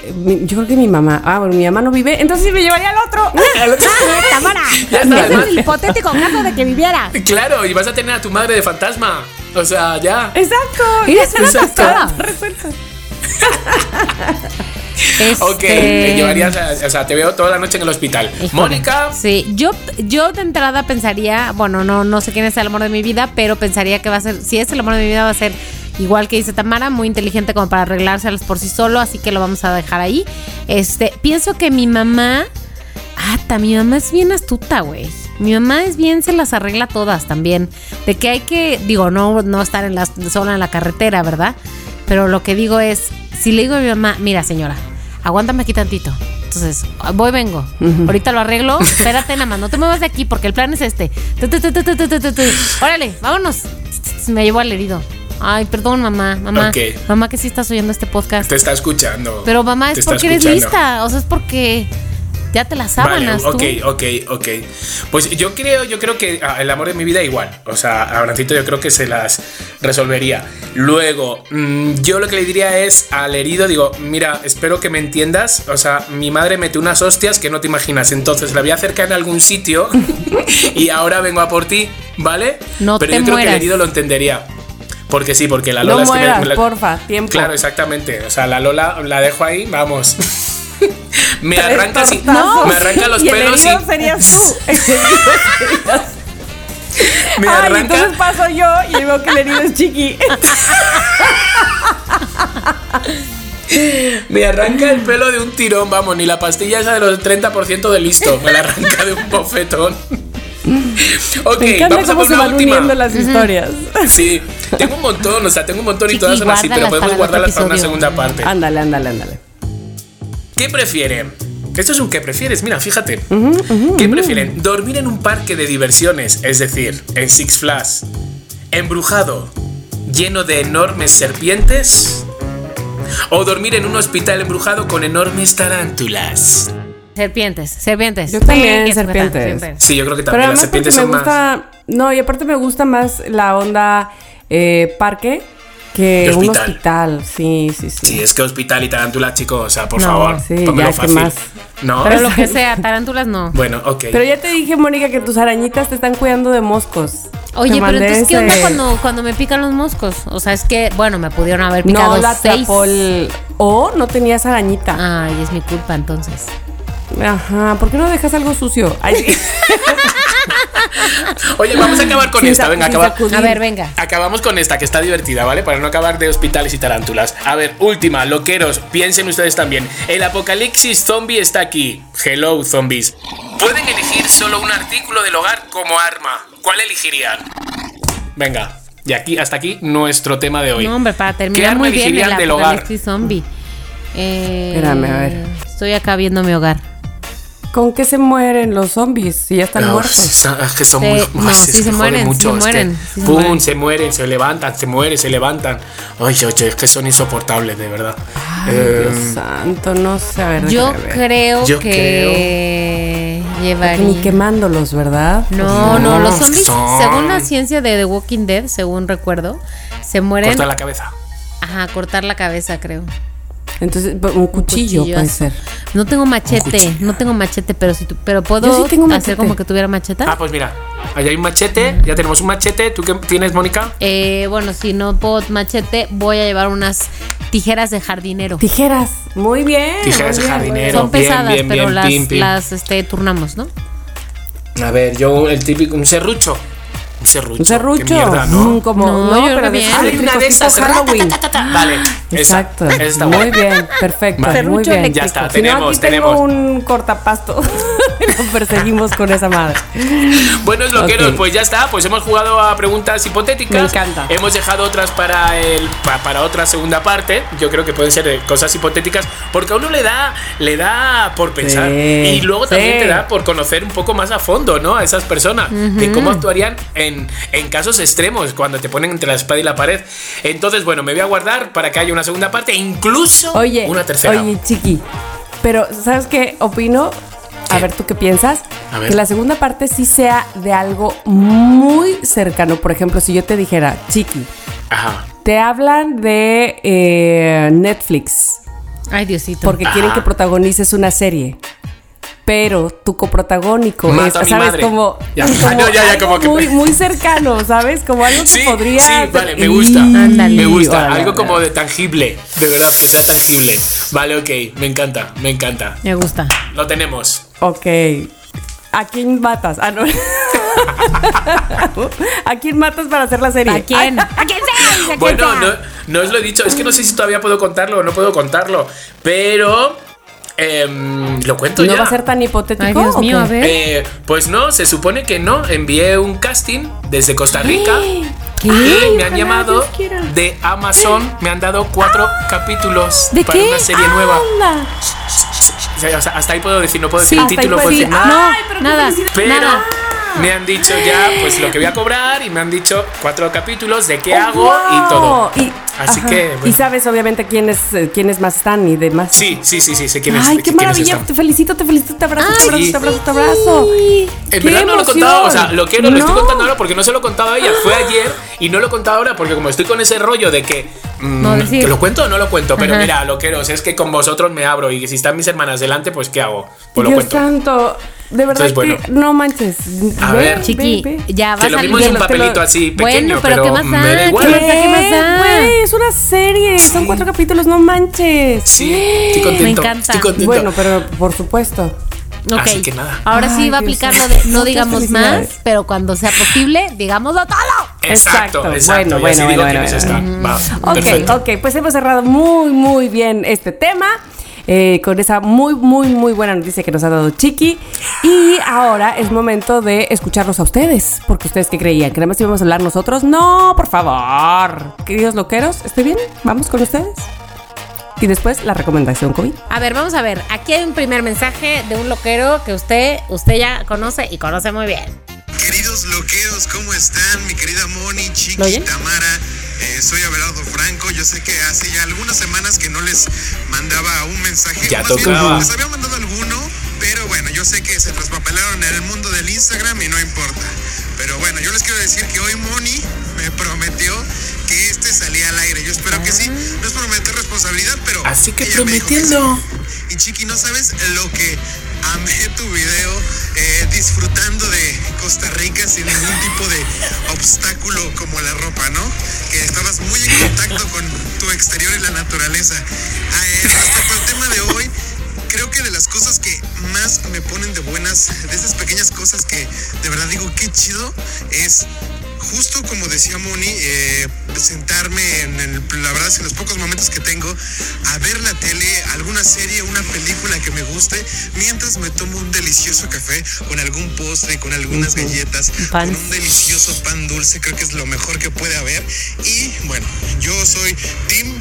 yo creo que mi mamá, ah, bueno, mi mamá no vive, entonces me llevaría al otro. Tamara, Ya está, ese es el hipotético caso de que viviera. Claro, y vas a tener a tu madre de fantasma. O sea, ya. Exacto. Mira, se Exacto. Ok, Este, me llevarías, a- o sea, te veo toda la noche en el hospital. Híjole. Mónica, Sí, yo, yo de entrada pensaría, bueno, no, no sé quién es el amor de mi vida, pero pensaría que va a ser, si es el amor de mi vida, va a ser igual que dice Tamara, muy inteligente como para arreglárselas por sí solo, así que lo vamos a dejar ahí. Este, pienso que mi mamá, ah, mi mamá es bien astuta, güey. Mi mamá es bien, se las arregla todas también. De que hay que, digo, no, no estar en la, sola en la carretera, ¿verdad? Pero lo que digo es, si le digo a mi mamá, mira señora, aguántame aquí tantito. Entonces, voy, vengo. Ahorita lo arreglo. Espérate nada más, no te muevas de aquí porque el plan es este. Tu. Órale, vámonos. Me llevo al herido. Ay, perdón, mamá. Mamá, Ok. mamá que sí estás oyendo este podcast. Te está escuchando. Pero mamá, es porque eres lista. O sea, es porque ya te las sábanas Vale, tú. ok, ok, ok. Pues yo creo, yo creo que ah, el amor de mi vida igual. O sea, Abrancito yo creo que se las resolvería. Luego, mm, yo lo que le diría es al herido, digo, mira, espero que me entiendas. O sea, mi madre mete unas hostias que no te imaginas. Entonces la voy a acercar en algún sitio y ahora vengo a por ti, ¿vale? No Pero te yo creo que mueras. el herido lo entendería. Porque sí, porque la No Lola es que me- mueras, me la- porfa, tiempo. Claro, exactamente. O sea, la Lola la dejo ahí, vamos. me arranca así. tortazos. Me arranca los y el pelos y. herido serías tú. El herido serías- Me Ay, arranca. entonces paso yo y veo que el herido es chiqui. Me arranca el pelo de un tirón, vamos, ni la pastilla esa de los 30% de listo. Me la arranca de un bofetón. ok, Me vamos a por una última. las historias. Sí, tengo un montón, o sea, tengo un montón y Chiqui, todas son así, pero podemos guardarlas para una segunda parte. Ándale, ándale, ándale. ¿Qué prefieren? Esto es un ¿qué prefieres? Mira, fíjate. ¿Qué prefieren? ¿Dormir en un parque de diversiones, es decir, en Six Flags, embrujado, lleno de enormes serpientes? ¿O dormir en un hospital embrujado con enormes tarántulas? Serpientes, serpientes. Yo también, Sí, serpientes. Sí, yo creo que Pero también las además porque serpientes me son más... gusta. No, y aparte me gusta más la onda eh, parque que De un hospital. hospital. Sí, sí, sí. Sí, es que hospital y tarántula, chicos, o sea, por No, favor, sí, ya, ¿qué fácil. más? No, Pero lo que sea, tarántulas no. bueno, ok. Pero ya te dije, Mónica, que tus arañitas te están cuidando de moscos. Oye, pero entonces, ¿qué onda cuando, cuando me pican los moscos? O sea, es que, bueno, me pudieron haber picado No la seis. el... O no tenías arañita. Ay, es mi culpa entonces. Ajá, ¿por qué no dejas algo sucio? Ay, Oye, vamos a acabar con sin esta, venga, acaba. sacudir. A ver, venga. Acabamos con esta que está divertida, ¿vale? Para no acabar de hospitales y tarántulas. A ver, última, loqueros, piensen ustedes también. El apocalipsis zombie está aquí. Hello, zombies. Pueden elegir solo un artículo del hogar como arma. ¿Cuál elegirían? Venga, y aquí, hasta aquí nuestro tema de hoy. No, hombre, para ¿Qué terminar arma muy bien elegirían el del hogar? apocalipsis zombie. Eh, Espérame, a ver. Estoy acá viendo mi hogar. ¿Con qué se mueren los zombies si ya están No, muertos? está- es que son Sí, muy. no, ay, sí es se que mueren, mucho, se es que, mueren, sí se pum, mueren. se mueren, se levantan, se mueren, se levantan. Ay, oye, es que son insoportables, de verdad. Ay, Eh, Dios santo, no sé. A ver, Yo ver. creo Yo que llevaría. Ni quemándolos, ¿verdad? No, no, No, los zombies, son- según la ciencia de The Walking Dead, según recuerdo, se mueren. corta la cabeza. Ajá, cortar la cabeza, creo. Entonces, un cuchillo puede ser. No tengo machete, no tengo machete, pero si tu- pero puedo Yo sí tengo hacer machete. como que tuviera macheta. Ah, pues mira, allá hay un machete, ya tenemos un machete. ¿Tú qué tienes, Mónica? Eh, bueno, si no puedo machete, voy a llevar unas tijeras de jardinero. Tijeras. Muy bien. Tijeras muy de bien, jardinero. Son bien, pesadas, bien, pero bien, las, pim, pim. las este, turnamos, ¿no? A ver, yo el típico, un serrucho. Un serrucho. Un serrucho. Qué mierda, ¿no? Mm, como, No, no, yo pero bien. Hay una de esas. Halloween. Vale, Exacto. esa está Muy buena. bien, perfecto. Vale. Muy bien. eléctrico. Ya está, Si no, tenemos, aquí tengo tenemos. un cortapasto. Lo perseguimos con esa madre. Buenos loqueros, Ok. pues ya está. Pues hemos jugado a preguntas hipotéticas. Me encanta. Hemos dejado otras para el pa- para otra segunda parte. Yo creo que pueden ser eh, cosas hipotéticas porque a uno le da le da por pensar Sí, y luego también sí. te da por conocer un poco más a fondo, ¿no? A esas personas de cómo actuarían en, en casos extremos cuando te ponen entre la espada y la pared. Entonces, bueno, me voy a guardar para que haya una segunda parte e incluso Oye, una tercera. oye, chiqui. Pero, ¿sabes qué? Opino. A ver, ¿tú qué piensas? A ver. Que la segunda parte sí sea de algo muy cercano. Por ejemplo, si yo te dijera, chiqui, Ajá. te hablan de eh, Netflix Ay, Diosito. porque quieren que protagonices una serie. Pero tu coprotagónico Mato es, a mi ¿sabes? madre. Como, Ya. como Ah, no, ya, ya, como que- muy, muy cercano, ¿sabes? Como algo que Sí, podría. sí, vale, me gusta. Y- Ándale. Me gusta, órale, algo órale. como de tangible, de verdad, que sea tangible. Vale, ok, me encanta, me encanta. Me gusta. Lo tenemos. Ok. ¿A quién matas? Ah, no. ¿A quién matas para hacer la serie? ¿A quién? ¿A quién sea? Bueno, sea. no, no os lo he dicho. Es que no sé si todavía puedo contarlo o no puedo contarlo. Pero. Em, lo cuento ¿No ya. va a ser tan hipotético? Ay, Dios o mío, a ver. Eh, pues no, se supone que no. Envié un casting desde Costa Rica. ¿Qué? Y me Ojalá han llamado de Amazon. Me han dado cuatro capítulos ¿De para qué? una serie nueva. Anda. O sea, o sea, hasta ahí puedo decir, no puedo Sí, decir el título, puedo decir nada. Ay, pero qué nada, felicidad. Pero nada. Me han dicho ya pues lo que voy a cobrar y me han dicho cuatro capítulos de qué Oh, hago wow. y todo. Y- Así ajá. que, bueno. Y sabes, obviamente, quiénes, eh, quiénes más están y demás. Sí, sí, sí, sí, sé quién es. Ay, qué quiénes maravilla. están. Te felicito, te felicito, te abrazo, te Ay, abrazo, sí. te abrazo, te abrazo. Sí. En ¡Qué verdad no lo he contado, o sea, lo quiero, lo estoy No. contando ahora porque no se lo he contado a ella. Fue ayer y no lo he contado ahora porque como estoy con ese rollo de que. mm, No decir. ¿Que lo cuento o no lo cuento? Pero Ajá. mira, lo quiero, o sea, es que con vosotros me abro y si están mis hermanas delante, pues ¿qué hago? Pues lo Dios cuento. santo. De verdad Entonces, bueno. que no manches. A Ve, ver. ve, Chiqui, ve. ya va Que lo a mismo es un lo- papelito así pequeño, Bueno, pero ¿qué más me da? ¿Qué igual. más da? ¿Qué más da? Güey, es una serie. Son cuatro capítulos, no manches. Sí, estoy contento. Me encanta. Estoy contento. Bueno, pero por supuesto. Así que nada. Ahora sí va a aplicar lo de no digamos más, pero cuando sea posible, digámoslo todo. Exacto, Exacto. exacto. Bueno, bueno, bueno, bueno. Va, Ok, perfecto. ok, pues hemos cerrado muy, muy bien este tema. Eh, con esa muy, muy, muy buena noticia que nos ha dado Chiqui. Y ahora es momento de escucharlos a ustedes. Porque ustedes que creían que nada más íbamos a hablar nosotros. No, por favor. Queridos loqueros, ¿estoy bien? ¿Vamos con ustedes? Y después la recomendación COVID. A ver, vamos a ver. Aquí hay un primer mensaje de un loquero que usted, usted ya conoce y conoce muy bien. Queridos loqueros, ¿cómo están? Mi querida Moni, ¿Lo Chiqui? Tamara. eh, soy Abelardo Franco. Yo sé que hace ya algunas semanas que no les mandaba un mensaje. Ya Más bien, les había mandado alguno, pero bueno, yo sé que se traspapelaron en el mundo del Instagram y no importa. Pero bueno, yo les quiero decir que hoy Moni me prometió que este salía al aire. Yo espero que sí. No es prometer responsabilidad, pero. Así que dijo que prometiendo. sí. Y Chiqui, no sabes lo que amé tu video eh, disfrutando de Costa Rica sin ningún tipo de obstáculo como la ropa, ¿no? Que estabas muy en contacto con tu exterior y la naturaleza. Ah, eh, respecto al tema de hoy, creo que de las cosas que me ponen de buenas, de esas pequeñas cosas que de verdad digo qué chido, es justo como decía Moni, eh, sentarme en el, la verdad en los pocos momentos que tengo a ver la tele, alguna serie, una película que me guste, mientras me tomo un delicioso café con algún postre, con algunas galletas, pan. con un delicioso pan dulce, creo que es lo mejor que puede haber. Y bueno, yo soy Tim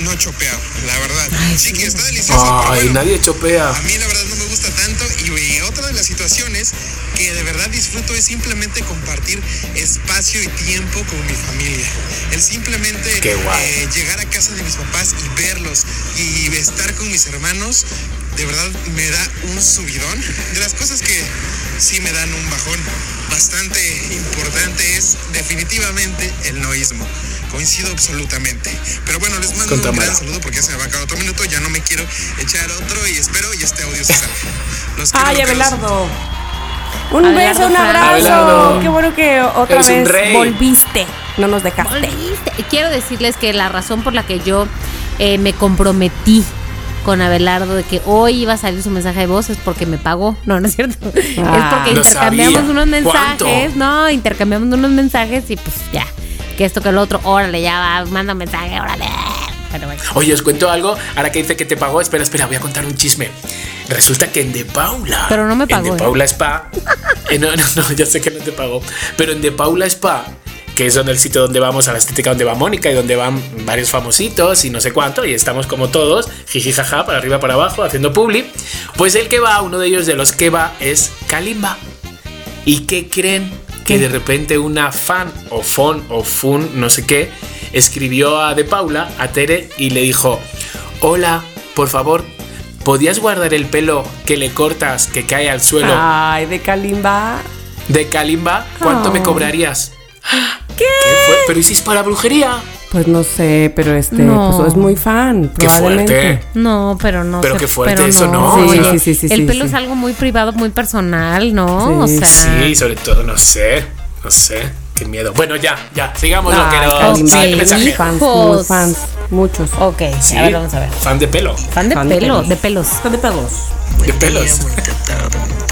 no chopeado, la verdad. Sí que está delicioso. pero Ay, bueno, nadie chopea. a mí la verdad no me gusta tanto y, y otra de las situaciones que de verdad disfruto es simplemente compartir espacio y tiempo con mi familia. El simplemente eh, llegar a casa de mis papás y verlos y estar con mis hermanos, de verdad me da un subidón. De las cosas que sí me dan un bajón bastante importante es definitivamente el noísmo. Coincido absolutamente. Pero bueno, les mando un gran saludo porque ya se me va a acabar otro minuto. Ya no me quiero echar otro y espero y este audio se salga. Los Ay. Abelardo. Un Abelardo beso, un abrazo. Abelardo. Qué bueno que otra Eres vez volviste. No nos dejaste. Volviste. Quiero decirles que la razón por la que yo eh, me comprometí con Abelardo de que hoy iba a salir su mensaje de voz es porque me pagó. No, no es cierto. es Ah. porque intercambiamos sabía. unos mensajes. ¿Cuánto? No, intercambiamos unos mensajes y pues ya. Que esto, que lo otro, órale, ya va, manda un mensaje, órale. Pero bueno. Oye, os cuento algo. Ahora que dice que te pagó, espera, espera, voy a contar un chisme. Resulta que en De Paula. Pero no me pagó, En ¿eh? De Paula Spa. eh, no, no, no, ya sé que no te pagó. Pero en De Paula Spa, que es donde el sitio donde vamos, a la estética donde va Mónica y donde van varios famositos y no sé cuánto, y estamos como todos, jiji jaja, para arriba, para abajo, haciendo publi. Pues el que va, uno de ellos de los que va, es Kalimba. ¿Y qué creen? Que de repente una fan o fon o fun, no sé qué, escribió a De Paula, a Tere, y le dijo, hola, por favor, ¿podías guardar el pelo que le cortas que cae al suelo Ay, de Kalimba. de Kalimba? ¿Cuánto me Oh. cobrarías? ¿Qué? fue? ¿Pero hiciste para brujería? Pues no sé, pero este, No. pues es muy fan, Qué probablemente. fuerte. No, pero no. Pero se- qué fuerte pero eso, ¿no? Sí, sí, sí, sí, El sí, pelo sí. es algo muy privado, muy personal, ¿no? Sí. O sea. Sí, sobre todo, no sé, no sé, qué miedo. Bueno, ya, ya, sigamos lo que sí. mensaje. fans, muy fans, muchos. Ok, Sí, a ver, vamos a ver. Fan de pelo, Fan de Fan de pelo, pelos. de pelos. Son de pelos. de pelos.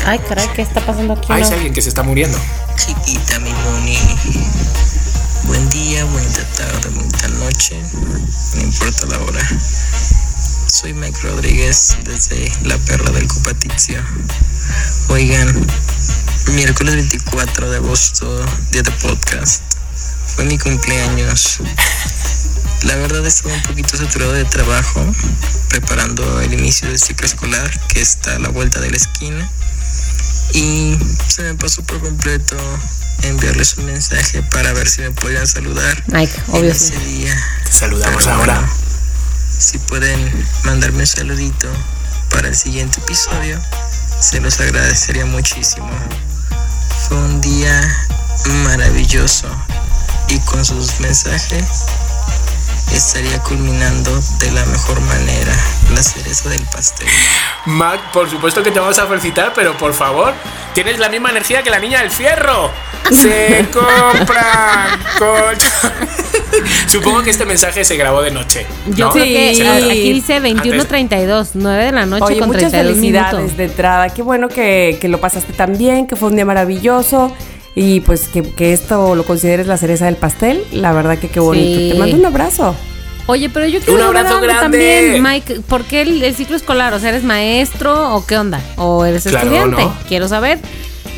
Ay, caray, ¿qué está pasando aquí? Hay no? alguien que se está muriendo. Chiquita mi Moni. Buen día, bonita tarde, no importa la hora. Soy Mike Rodríguez desde La Perla del Cupatizio. Oigan, miércoles 24 de agosto, día de podcast. Fue mi cumpleaños. La verdad estaba un poquito saturado de trabajo, preparando el inicio del ciclo escolar que está a la vuelta de la esquina. Y se me pasó por completo enviarles un mensaje para ver si me podían saludar Mike, en obvio. ese día. Te saludamos Pero ahora. bueno, si pueden mandarme un saludito para el siguiente episodio, se los agradecería muchísimo. Fue un día maravilloso y con sus mensajes estaría culminando de la mejor manera la cereza del pastel. Mac, por supuesto que te vamos a felicitar, pero por favor, tienes la misma energía que la niña del fierro. Se compran. Supongo que este mensaje se grabó de noche. Yo ¿no? creo que Sí. aquí dice Antes- 21.32, 9 de la noche Oye, con muchas 32 felicidades minutos. de entrada. Qué bueno que, que lo pasaste tan bien, que fue un día maravilloso. Y pues que, que esto lo consideres la cereza del pastel. La verdad que qué bonito. Sí. Te mando un abrazo. Oye, pero yo quiero Un abrazo grande. también, Mike. ¿Por qué el, el ciclo escolar? O sea, ¿eres maestro o qué onda? ¿O eres Claro, estudiante? ¿no? Quiero saber.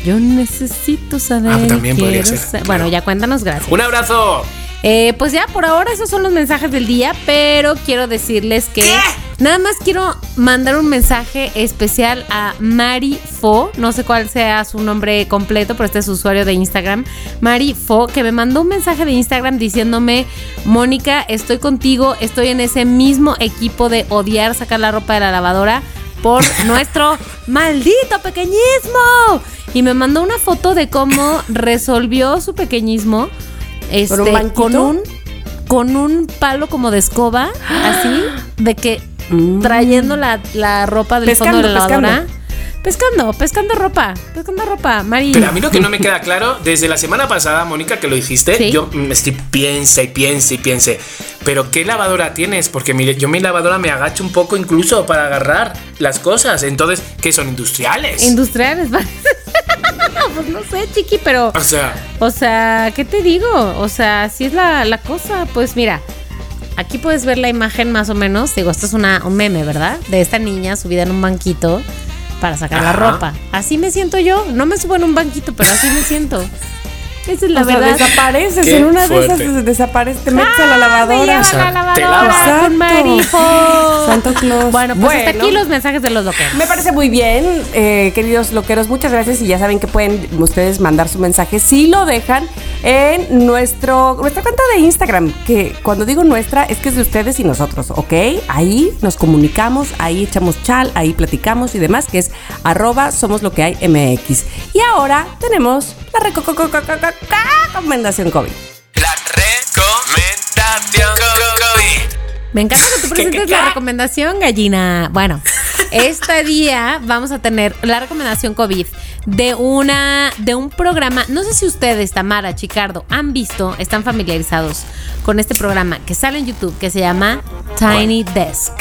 Yo necesito saber. Ah, también podría quiero ser, sa- claro. Bueno, ya cuéntanos, gracias. Un abrazo. Eh, pues ya por ahora esos son los mensajes del día, pero quiero decirles que nada más quiero mandar un mensaje especial a Mari Fo, no sé cuál sea su nombre completo, pero este es su usuario de Instagram, Mari Fo, que me mandó un mensaje de Instagram diciéndome, Mónica, estoy contigo, estoy en ese mismo equipo de odiar sacar la ropa de la lavadora por nuestro maldito pequeñismo. Y me mandó una foto de cómo resolvió su pequeñismo este, ¿Con un con un con un palo como de escoba, así, de que trayendo la, la ropa del fondo de la Pescando, lavadora. Pescando, pescando ropa, pescando ropa, Mari. Pero a mí lo que no me queda claro, desde la semana pasada, Mónica, que lo dijiste, Sí. yo me estoy piensa y piensa y piense. Pero ¿qué lavadora tienes? Porque mi- yo mi lavadora me agacho un poco incluso para agarrar las cosas. Entonces, ¿qué son industriales? Industriales, pues no sé, chiqui, pero. o sea, O sea, ¿qué te digo? O sea, así es la, la cosa. Pues mira, aquí puedes ver la imagen más o menos. Digo, esto es una, un meme, ¿verdad? De esta niña subida en un banquito para sacar la ropa. Así me siento yo. No me subo en un banquito, pero así me siento. Esa es la o sea, verdad. desapareces. Qué En una de fuerte. esas des- desapareces, te metes a la Ah, me lavadora. lleva O sea, a la te lavadora lavas. con Marifo. Santo Claus. Bueno, pues hasta aquí los mensajes de los loqueros. Me parece muy bien, eh, queridos loqueros. Muchas gracias y ya saben que pueden ustedes mandar su mensaje si lo dejan en nuestro, nuestra cuenta de Instagram. Que cuando digo nuestra es que es de ustedes y nosotros, ¿ok? Ahí nos comunicamos, ahí echamos chal, ahí platicamos y demás, que es arroba somos lo que hay MX. Y ahora tenemos la reco- co- co- co- co- co- recomendación COVID. La recomendación COVID. Me encanta que tú presentes qué, la qué? recomendación, gallina. Bueno, este día vamos a tener la recomendación COVID de una de un programa. No sé si ustedes, Tamara, Chicardo, han visto, están familiarizados con este programa que sale en YouTube que se llama Tiny Desk.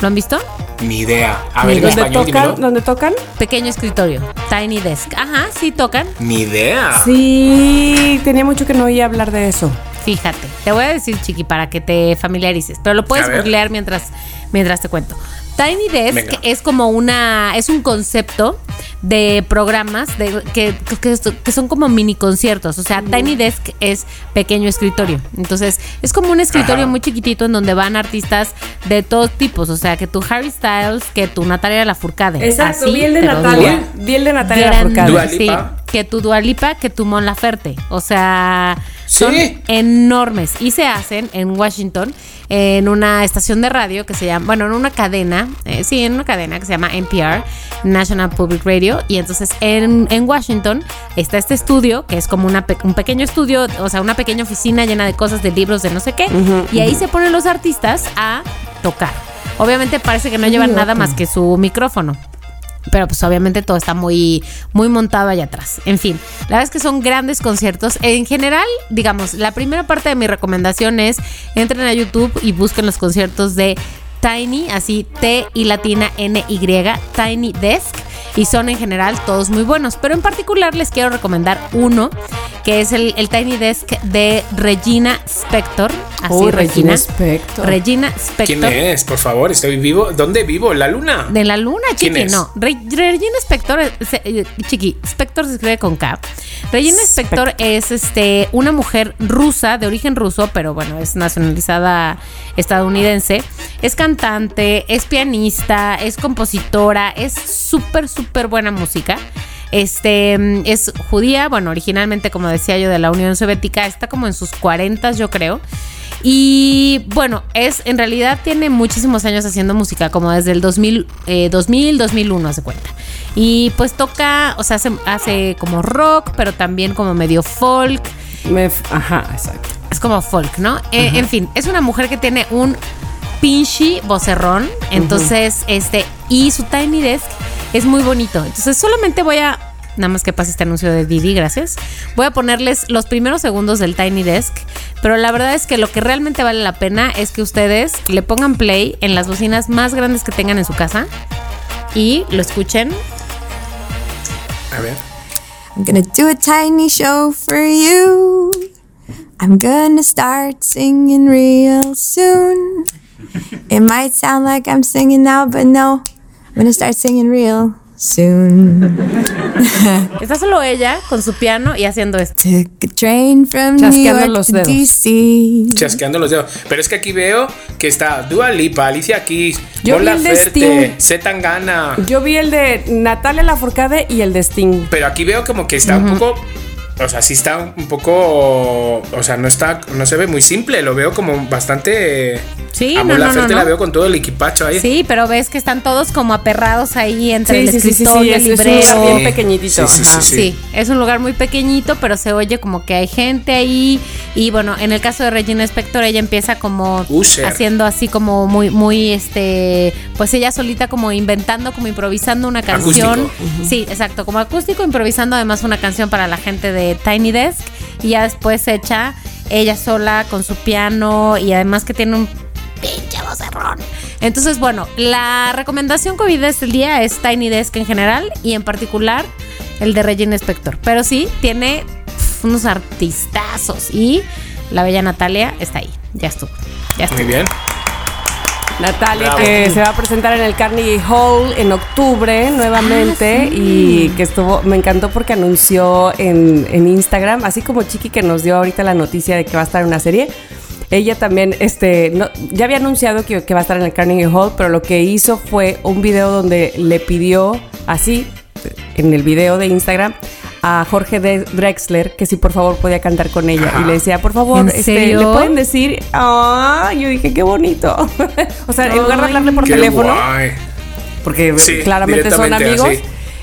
¿Lo han visto? ni idea. A ver, en ¿Dónde español, tocan? dímelo. ¿Dónde tocan? Pequeño escritorio. Tiny Desk. Ajá, sí tocan. Ni idea. Sí, tenía mucho que no oía hablar de eso. Fíjate, te voy a decir, Chiqui, para que te familiarices, pero lo puedes A ver. googlear mientras, mientras te cuento. Tiny Desk Venga. es como una, es un concepto de programas de, que, que, que son como mini conciertos. O sea, Tiny Desk es pequeño escritorio. Entonces, es como un escritorio Ajá. muy chiquitito en donde van artistas de todos tipos. O sea, que tu Harry Styles, que tu Natalia Lafourcade. Exacto, Así vi el de Natalia. el de Natalia Lafourcade. Sí, que tu Dualipa, que tu Mon Laferte. O sea, son Sí. enormes y se hacen en Washington en una estación de radio que se llama, bueno, en una cadena, eh, sí, en una cadena que se llama NPR, National Public Radio. Y entonces en, en Washington está este estudio, que es como una, pe- un pequeño estudio, o sea, una pequeña oficina llena de cosas, de libros, de no sé qué. y ahí se ponen los artistas a tocar. Obviamente parece que no llevan nada más que su micrófono. Pero pues obviamente todo está muy, muy montado allá atrás. En fin, la verdad es que son grandes conciertos. En general, digamos, la primera parte de mi recomendación es entren a YouTube y busquen los conciertos de Tiny, así T y latina N Y, Tiny Desk. Y son en general todos muy buenos. Pero en particular les quiero recomendar uno que es el, el Tiny Desk de Regina Spector. Así, Regina Spector. Regina Spector. ¿Quién es? Por favor, estoy vivo. ¿Dónde vivo? ¿En la luna? De la luna, ¿Quién chiqui, es? no. Re- Regina Spector, eh, se- chiqui, Spector se escribe con K. Regina Spector es este una mujer rusa, de origen ruso, pero bueno, es nacionalizada estadounidense. Es cantante, es pianista, es compositora, es súper, súper buena música. Este es judía, bueno, originalmente, como decía yo, de la Unión Soviética, está como en sus 40, yo creo. Y bueno, es en realidad tiene muchísimos años haciendo música, como desde el 2000, eh, 2000 2001, hace cuenta. Y pues toca, o sea, hace, hace como rock, pero también como medio folk. Me Ajá, exacto. Es como folk, ¿no? Eh, en fin, es una mujer que tiene un pinche vocerrón. Entonces, este, y su Tiny Desk es muy bonito. Entonces, solamente voy a. Nada más que pase este anuncio de Didi, gracias. Voy a ponerles los primeros segundos del Tiny Desk. Pero la verdad es que lo que realmente vale la pena es que ustedes le pongan play en las bocinas más grandes que tengan en su casa y lo escuchen. A ver. I'm gonna do a tiny show for you. I'm gonna start singing real soon. It might sound like I'm singing now, but no, I'm gonna start singing real soon. Está solo ella con su piano y haciendo esto. Train from New Chasqueando York los to dedos. DC. Chasqueando los dedos. Pero es que aquí veo que está Dua Lipa, Alicia Keys, Yo Mon vi el de Laferte, Sting. Zetangana. Yo vi el de Natalia Lafourcade y el de Sting. Pero aquí veo como que está un poco. O sea, sí está un poco. O sea, no está. No se ve muy simple. Lo veo como bastante. Sí, a no, no, no, la veo con todo el equipacho ahí. Sí, pero ves que están todos como aperrados ahí entre el Sí, sí, sí, sí, escritorio, sí, el es, es un librero. lugar bien Sí. pequeñitito. Sí, sí, sí, ajá. sí. Sí, es un lugar muy pequeñito, pero se oye como que hay gente ahí. Y bueno, en el caso de Regina Spector, ella empieza como Usher. haciendo así como muy, muy, este, pues ella solita como inventando, como improvisando una canción. Acústico. Sí, exacto, como acústico, improvisando además una canción para la gente de Tiny Desk. Y ya después echa ella sola con su piano y además que tiene un pinche vocerrón. Entonces, bueno, la recomendación COVID de este día es Tiny Desk en general y en particular el de Regina Spector. Pero sí, tiene unos artistazos y la bella Natalia está ahí. Ya estuvo. Ya estuvo. Muy bien. Natalia, Bravo. que se va a presentar en el Carnegie Hall en octubre nuevamente Ah, sí. y que estuvo, me encantó porque anunció en, en Instagram, así como Chiqui que nos dio ahorita la noticia de que va a estar en una serie. Ella también, este, no, ya había anunciado que, que va a estar en el Carnegie Hall, pero lo que hizo fue un video donde le pidió así, en el video de Instagram, a Jorge de- Drexler que si por favor podía cantar con ella. Y le decía, por favor, ¿En este, le pueden decir, ah, yo dije, qué bonito. o sea, en lugar de hablarle por teléfono, guay. porque Sí, claramente son amigos. así.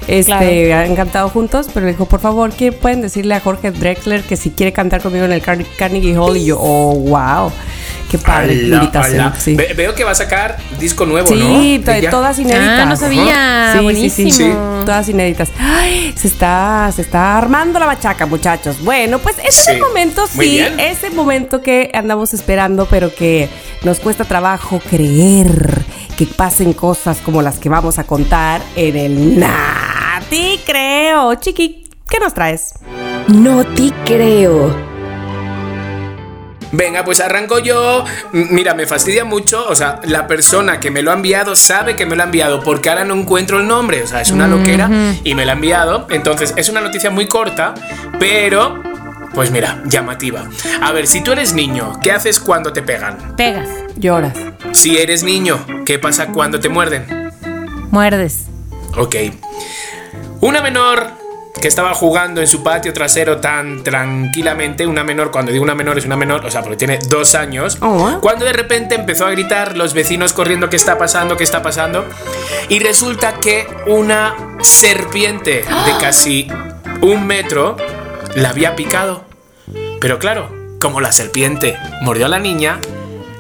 Este, han cantado juntos, pero le dijo, por favor, ¿qué pueden decirle a Jorge Drexler que si quiere cantar conmigo en el Car- Carnegie Hall? Y yo, oh, wow, qué padre Ala, invitación. ala. Sí, Ve- veo que va a sacar disco nuevo, ¿no? Sí, to- Ella. todas inéditas. Ah, no sabía. Sí, Buenísimo. Sí, sí, Todas inéditas. Ay, se está, se está armando la machaca, muchachos. Bueno, pues ese es Sí. el momento, Muy sí, bien. ese momento que andamos esperando, pero que nos cuesta trabajo creer que pasen cosas como las que vamos a contar en el Nati Creo. Chiqui, ¿qué nos traes? No te creo. Venga, pues arranco yo. Mira, me fastidia mucho. O sea, la persona que me lo ha enviado sabe que me lo ha enviado porque ahora no encuentro el nombre. O sea, es una loquera y me lo ha enviado. Entonces, es una noticia muy corta, pero. Pues mira, llamativa. A ver, si tú eres niño, ¿qué haces cuando te pegan? Pegas, Lloras. Si eres niño, ¿qué pasa cuando te muerden? muerdes. Ok. Una menor que estaba jugando en su patio trasero tan tranquilamente, una menor, cuando digo una menor es una menor, o sea, porque tiene dos años, Oh. cuando de repente empezó a gritar los vecinos corriendo, ¿qué está pasando? ¿Qué está pasando? Y resulta que una serpiente de casi un metro la había picado. Pero claro, como la serpiente mordió a la niña,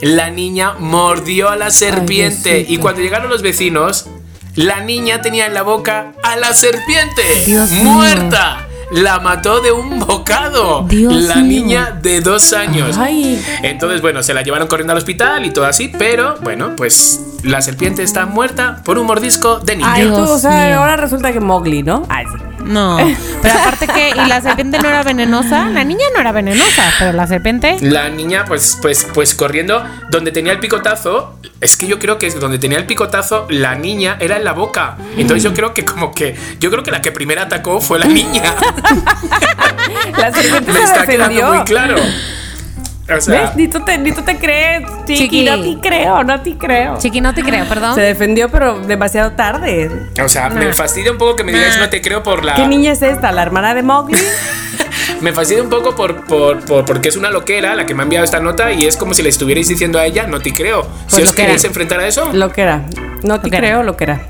la niña mordió a la serpiente. Y cuando llegaron los vecinos, la niña tenía en la boca a la serpiente. Dios mío. ¡Muerta! La mató de un bocado. Dios la mío. niña de dos años. Ay. Entonces, bueno, se la llevaron corriendo al hospital y todo así, pero bueno, pues la serpiente está muerta por un mordisco de niña. Ay, tú, o sea, mío. ahora resulta que Mowgli, ¿no? Ay, sí. No. Pero aparte que, y la serpiente no era venenosa. La niña no era venenosa, pero la serpiente. La niña, pues, pues, pues corriendo donde tenía el picotazo. Es que yo creo que es donde tenía el picotazo, la niña era en la boca. Entonces yo creo que como que. Yo creo que la que primero atacó fue la niña. La serpiente Me se está quedando defendió. muy claro. O sea, ¿Ves? Ni tú, te, ni tú te crees, Chiqui. Chiqui. No te creo, no te creo. Chiqui, no te creo, perdón. Se defendió, pero demasiado tarde. o sea, me fastidia un poco que me digáis no te creo por la. ¿Qué niña es esta? ¿La hermana de Mowgli? Me fastidia un poco por, por, por- porque es una loquera la que me ha enviado esta nota y es como si le estuvierais diciendo a ella, no te creo. si Pues os loquera. queréis enfrentar a eso, Lo que era. No te Lo que era. creo, lo que era.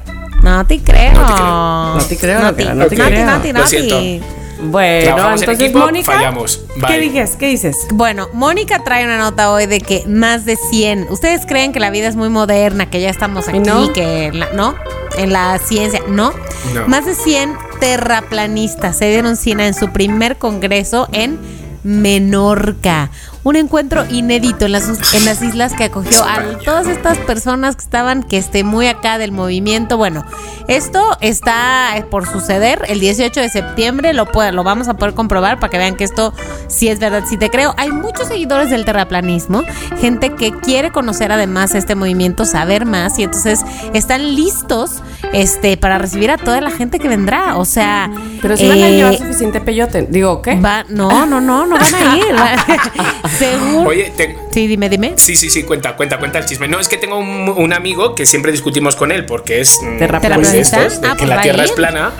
No te creo. No te creo. No te creo, No te- no creo. no te- siento. Bueno, Trabajamos en entonces, equipo, Mónica. fallamos. ¿Qué dices? ¿Qué dices? Bueno, Mónica trae una nota hoy de que más de 100. ¿Ustedes creen que la vida es muy moderna, que ya estamos aquí, no? que la- no? En la ciencia, no. No. Más de 100 terraplanistas se dieron cena en su primer congreso en Menorca. Un encuentro inédito en las, en las islas que acogió a todas estas personas que estaban que esté muy acá del movimiento. Bueno, esto está por suceder el 18 de septiembre. Lo, puede- lo vamos a poder comprobar para que vean que esto sí es verdad, sí te creo. Hay muchos seguidores del terraplanismo, gente que quiere conocer además este movimiento, saber más y entonces están listos este, para recibir a toda la gente que vendrá. O sea, Pero si van a eh, llevar suficiente peyote. Digo, ¿qué? Va, no, no, no, no van a ir. Según. Oye, te- Sí, dime, dime. Sí, sí, sí, cuenta, cuenta, cuenta el chisme. No, es que tengo un, un amigo que siempre discutimos con él porque es mm, Terraplanista. pues Ah, que la Tierra es plana.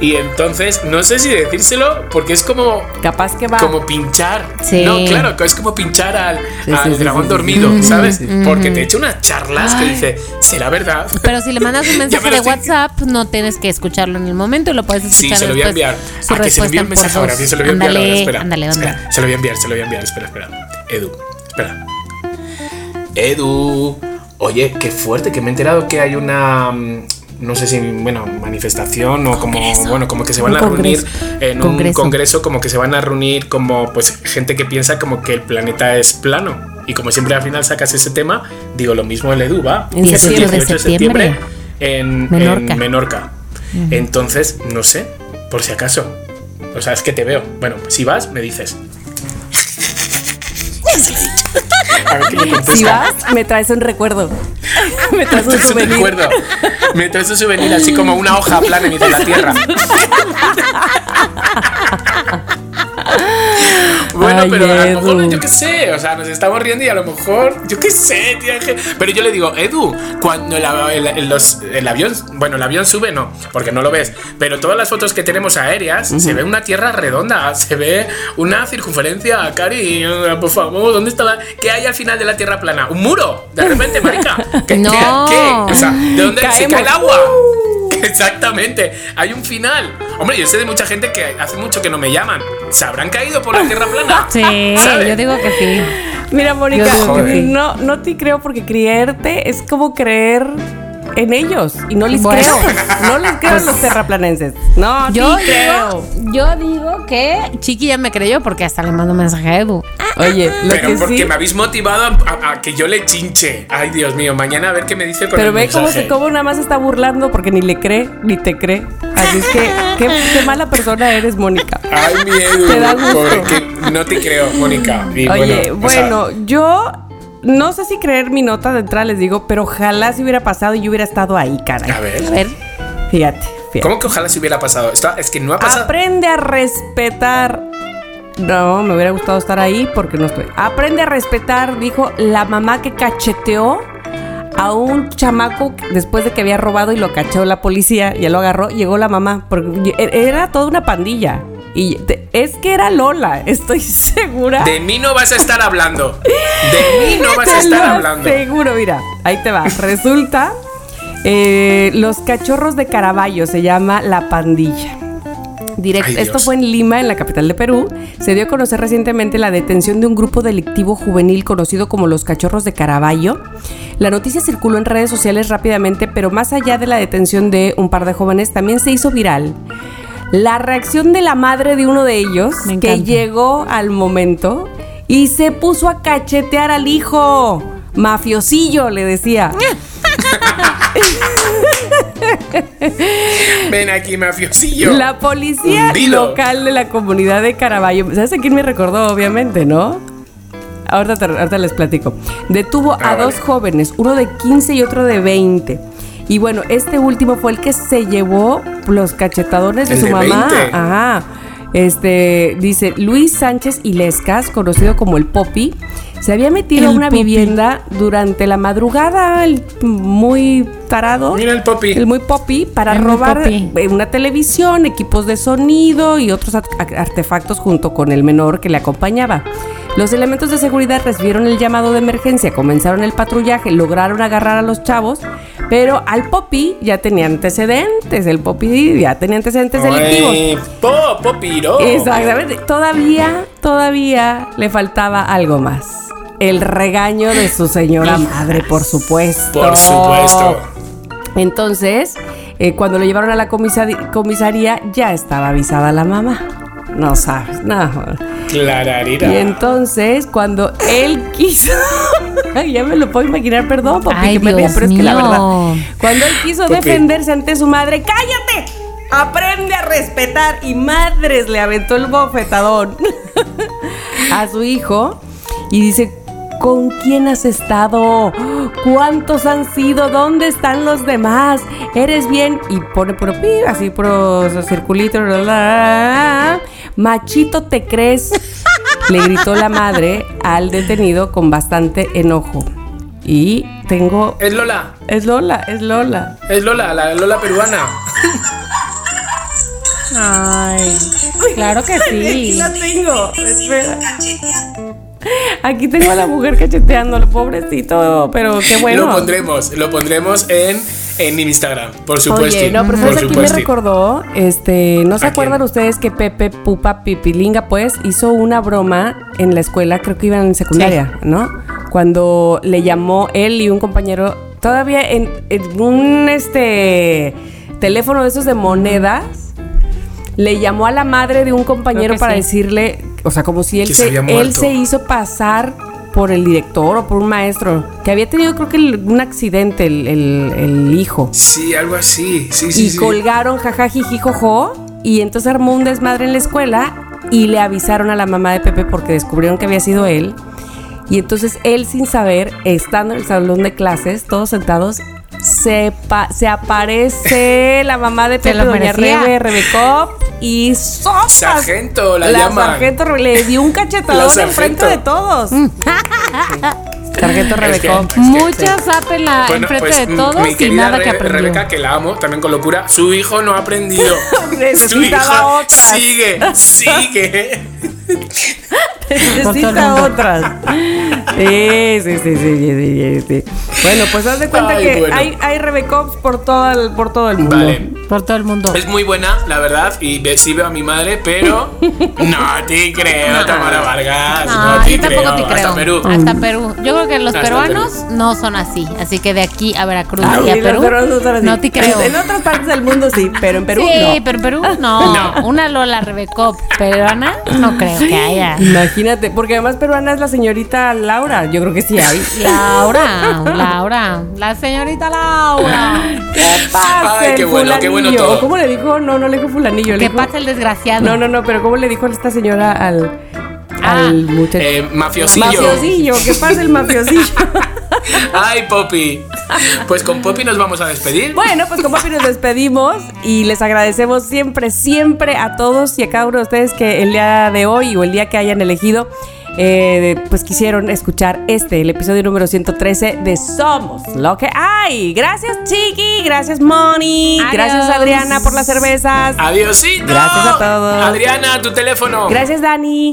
Y entonces, no sé si decírselo porque es como Capaz que va. como pinchar. Sí. No, claro, es como pinchar al, Sí, al sí, sí, dragón sí, sí. dormido, ¿sabes? Porque te echa unas charlas que dice, ¿será verdad? Pero si le mandas un mensaje me de estoy- WhatsApp, no tienes que escucharlo en el momento y lo puedes Sí, escuchar se lo voy a enviar. Su Ah, que se envíe respuesta un mensaje ahora. sí, se lo voy a enviar ahora. Espera, ándale, espera. Se lo voy a enviar, se lo voy a enviar. Espera, espera. Edu, espera. Edu. Oye, qué fuerte, que me he enterado que hay una. No sé si, bueno, manifestación o como, bueno, como que se van Un a reunir congreso. en un Congreso. como que se van a reunir como, pues, gente que piensa como que el planeta es plano. Y como siempre al final sacas ese tema, digo lo mismo el. En es el septiembre. 18 de septiembre en Menorca. en Menorca. Entonces, no sé, por si acaso. O sea, es que te veo. Bueno, si vas, me dices. A ver qué me contesta. Si vas, me traes un recuerdo. me traes un Es un souvenir. recuerdo. Me traes un souvenir así como una hoja plana en la tierra. Bueno, Ay, pero a lo mejor, yo qué sé, o sea, nos estamos riendo y a lo mejor, yo qué sé, tío, que- pero yo le digo, Edu, cuando el, el- el- los- el avión, bueno, el avión sube, no, porque no lo ves, pero todas las fotos que tenemos aéreas, se ve una tierra redonda, se ve una circunferencia, Cari, por favor, ¿dónde está la, qué hay al final de la tierra plana? ¿Un muro? De repente, marica, ¿qué? No. qué- qué? O sea, ¿de dónde se Caemos. cae el agua? Exactamente, hay un final. Hombre, yo sé de mucha gente que hace mucho que no me llaman. ¿Se habrán caído por la tierra plana? Sí, ¿Sabe? yo digo que sí. Mira, Mónica, no, no te creo porque creerte es como creer en ellos. Y no les Bueno. creo. No les creo a los terraplanenses. No, Yo sí creo. digo, yo digo que Chiqui ya me creyó porque hasta le mando mensaje a Edu. Oye, lo Pero que porque sí. me habéis motivado a, a- a que yo le chinche. Ay, Dios mío, mañana a ver qué me dice con Pero el ve cómo se cómo nada más se está burlando porque ni le cree ni te cree. Así es que qué, qué mala persona eres, Mónica. Ay, mi Edu, Te da gusto. porque no te creo, Mónica. Y Oye, o sea, bueno, yo no sé si creer mi nota de entrada, les digo, pero ojalá si hubiera pasado y yo hubiera estado ahí, caray. a ver. A ver. Fíjate, fíjate. ¿Cómo que ojalá se hubiera pasado? Está- es que no ha pasado. Aprende a respetar. No, me hubiera gustado estar ahí porque no estoy. Aprende a respetar, dijo la mamá que cacheteó a un chamaco después de que había robado y lo cachó la policía, ya lo agarró, llegó la mamá, porque era toda una pandilla. Y te- es que era Lola, estoy segura. De mí no vas a estar hablando. De mí no vas a estar hablando. Seguro, mira, ahí te va. Resulta, eh, los cachorros de Caraballo se llama La Pandilla. Direct- Ay, Esto fue en Lima, en la capital de Perú. Se dio a conocer recientemente la detención de un grupo delictivo juvenil conocido como los Cachorros de Caraballo. La noticia circuló en redes sociales rápidamente, pero más allá de la detención de un par de jóvenes, también se hizo viral la reacción de la madre de uno de ellos que llegó al momento y se puso a cachetear al hijo. Mafiosillo, le decía. Ven aquí, mafiosillo. La policía Hundido. local de la comunidad de Caraballo, ¿sabes a quién me recordó? Obviamente, ¿no? Ahorita, te- ahorita les platico. Detuvo a dos jóvenes, uno de 15 y otro de 20. Y bueno, este último fue el que se llevó los cachetadones de El su de mamá. 20. Ajá. Este, dice Luis Sánchez Ilescas, conocido como el Popi, se había metido a El una vivienda durante la madrugada, el muy tarado. Mira el Popi. El muy Popi, para El robar eh, una televisión, equipos de sonido y otros artefactos junto con el menor que le acompañaba. Los elementos de seguridad recibieron el llamado de emergencia, comenzaron el patrullaje, lograron agarrar a los chavos, pero al Popi ya tenía antecedentes, el Popi ya tenía antecedentes delictivos. Po, Popiro. Exactamente. Todavía, todavía le faltaba algo más. El regaño de su señora madre, por supuesto. Por supuesto. Entonces, eh, cuando lo llevaron a la comisaría, ya estaba avisada la mamá. No sabes, no. Clararira. Y entonces, cuando él quiso. Ay, ya me lo puedo imaginar, perdón, papi, Ay, que me ría, pero es que la verdad. Cuando él quiso defenderse ante su madre, ¡cállate! Aprende a respetar. Y madres le aventó el bofetadón a su hijo. Y dice. ¿Con quién has estado? ¿Cuántos han sido? ¿Dónde están los demás? ¿Eres bien? Y pone pi, así puro circulito. la, la, la. Machito, ¿te crees? Le gritó la madre al detenido con bastante enojo. Y tengo... Es Lola. Es Lola, es Lola. Es Lola, la Lola peruana. Ay, claro que Aquí sí. la tengo. Espera. Aquí tengo a la mujer cacheteándolo, pobrecito, pero qué bueno. Lo pondremos, lo pondremos en, en Instagram, por supuesto. Oye, no, pero por ¿sabes a quién me recordó? Este, ¿no se ¿A acuerdan quién? ustedes que Pepe Pupa Pipilinga, pues, hizo una broma en la escuela, creo que iban en secundaria, ¿no? Cuando le llamó él y un compañero, todavía en, en un este teléfono de esos de monedas, le llamó a la madre de un compañero para sí. decirle, o sea, como si él se él se hizo pasar por el director o por un maestro, que había tenido creo que el- un accidente el, el- el hijo. Sí, algo así. Sí, sí, y sí. colgaron jajajiji jojo y entonces armó un desmadre en la escuela y le avisaron a la mamá de Pepe porque descubrieron que había sido él. Y entonces él sin saber, estando en el salón de clases, todos sentados, se, se aparece la mamá de Pepe, doña. Rebe, Rebecop, y sopas. Sargento, la llaman. sargento le dio un cachetadón La enfrente de todos. sargento Es que- Rebecop. es que- Mucha zapa en la, Bueno, enfrente pues, de m- todos mi y nada que Re- aprendió. Rebeca, que la amo, también con locura, su hijo no ha aprendido. su Necesitaba hijo otras. sigue, sigue. Necesita otras. Sí, sí, sí, sí, sí, sí, sí. Bueno, pues haz de cuenta Ay, que bueno. hay, hay Rebecops por todo el, por todo el mundo. Vale. Por todo el mundo. Es muy buena, la verdad, y sí veo a mi madre, pero no te creo, Tamara Vargas. No, no te yo tampoco creo. te creo. Hasta Perú. Hasta Perú. Yo creo que los Hasta peruanos no son así. Así que de aquí a Veracruz Ay, y a Perú no son así. no te creo. En otras partes del mundo sí, pero en Perú sí, no. pero en Perú no. No. Una Lola Rebecop peruana no creo que haya. Imagínate, porque además peruana es la señorita Laura. Yo creo que sí hay. Laura, Laura, la señorita Laura. ¿Qué pasa? Ay, qué el bueno, qué bueno fulanillo? todo. ¿Cómo le dijo? No, no le dijo fulanillo. le Que dijo- pasa el desgraciado. No, no, no, pero ¿cómo le dijo esta señora al. Al muchacho? Eh, mafiosillo. Mafiosillo, ¿qué pasa el mafiosillo? Ay, Poppy. Pues con Poppy nos vamos a despedir. Bueno, pues como nos despedimos y les agradecemos siempre, siempre a todos y a cada uno de ustedes que el día de hoy o el día que hayan elegido, eh, pues quisieron escuchar este, el episodio número 113 de Somos lo que hay. Gracias, Chiqui, gracias, Moni, Adiós. gracias, Adriana, por las cervezas. Adiosito. Gracias a todos. Adriana, tu teléfono. Gracias, Dani.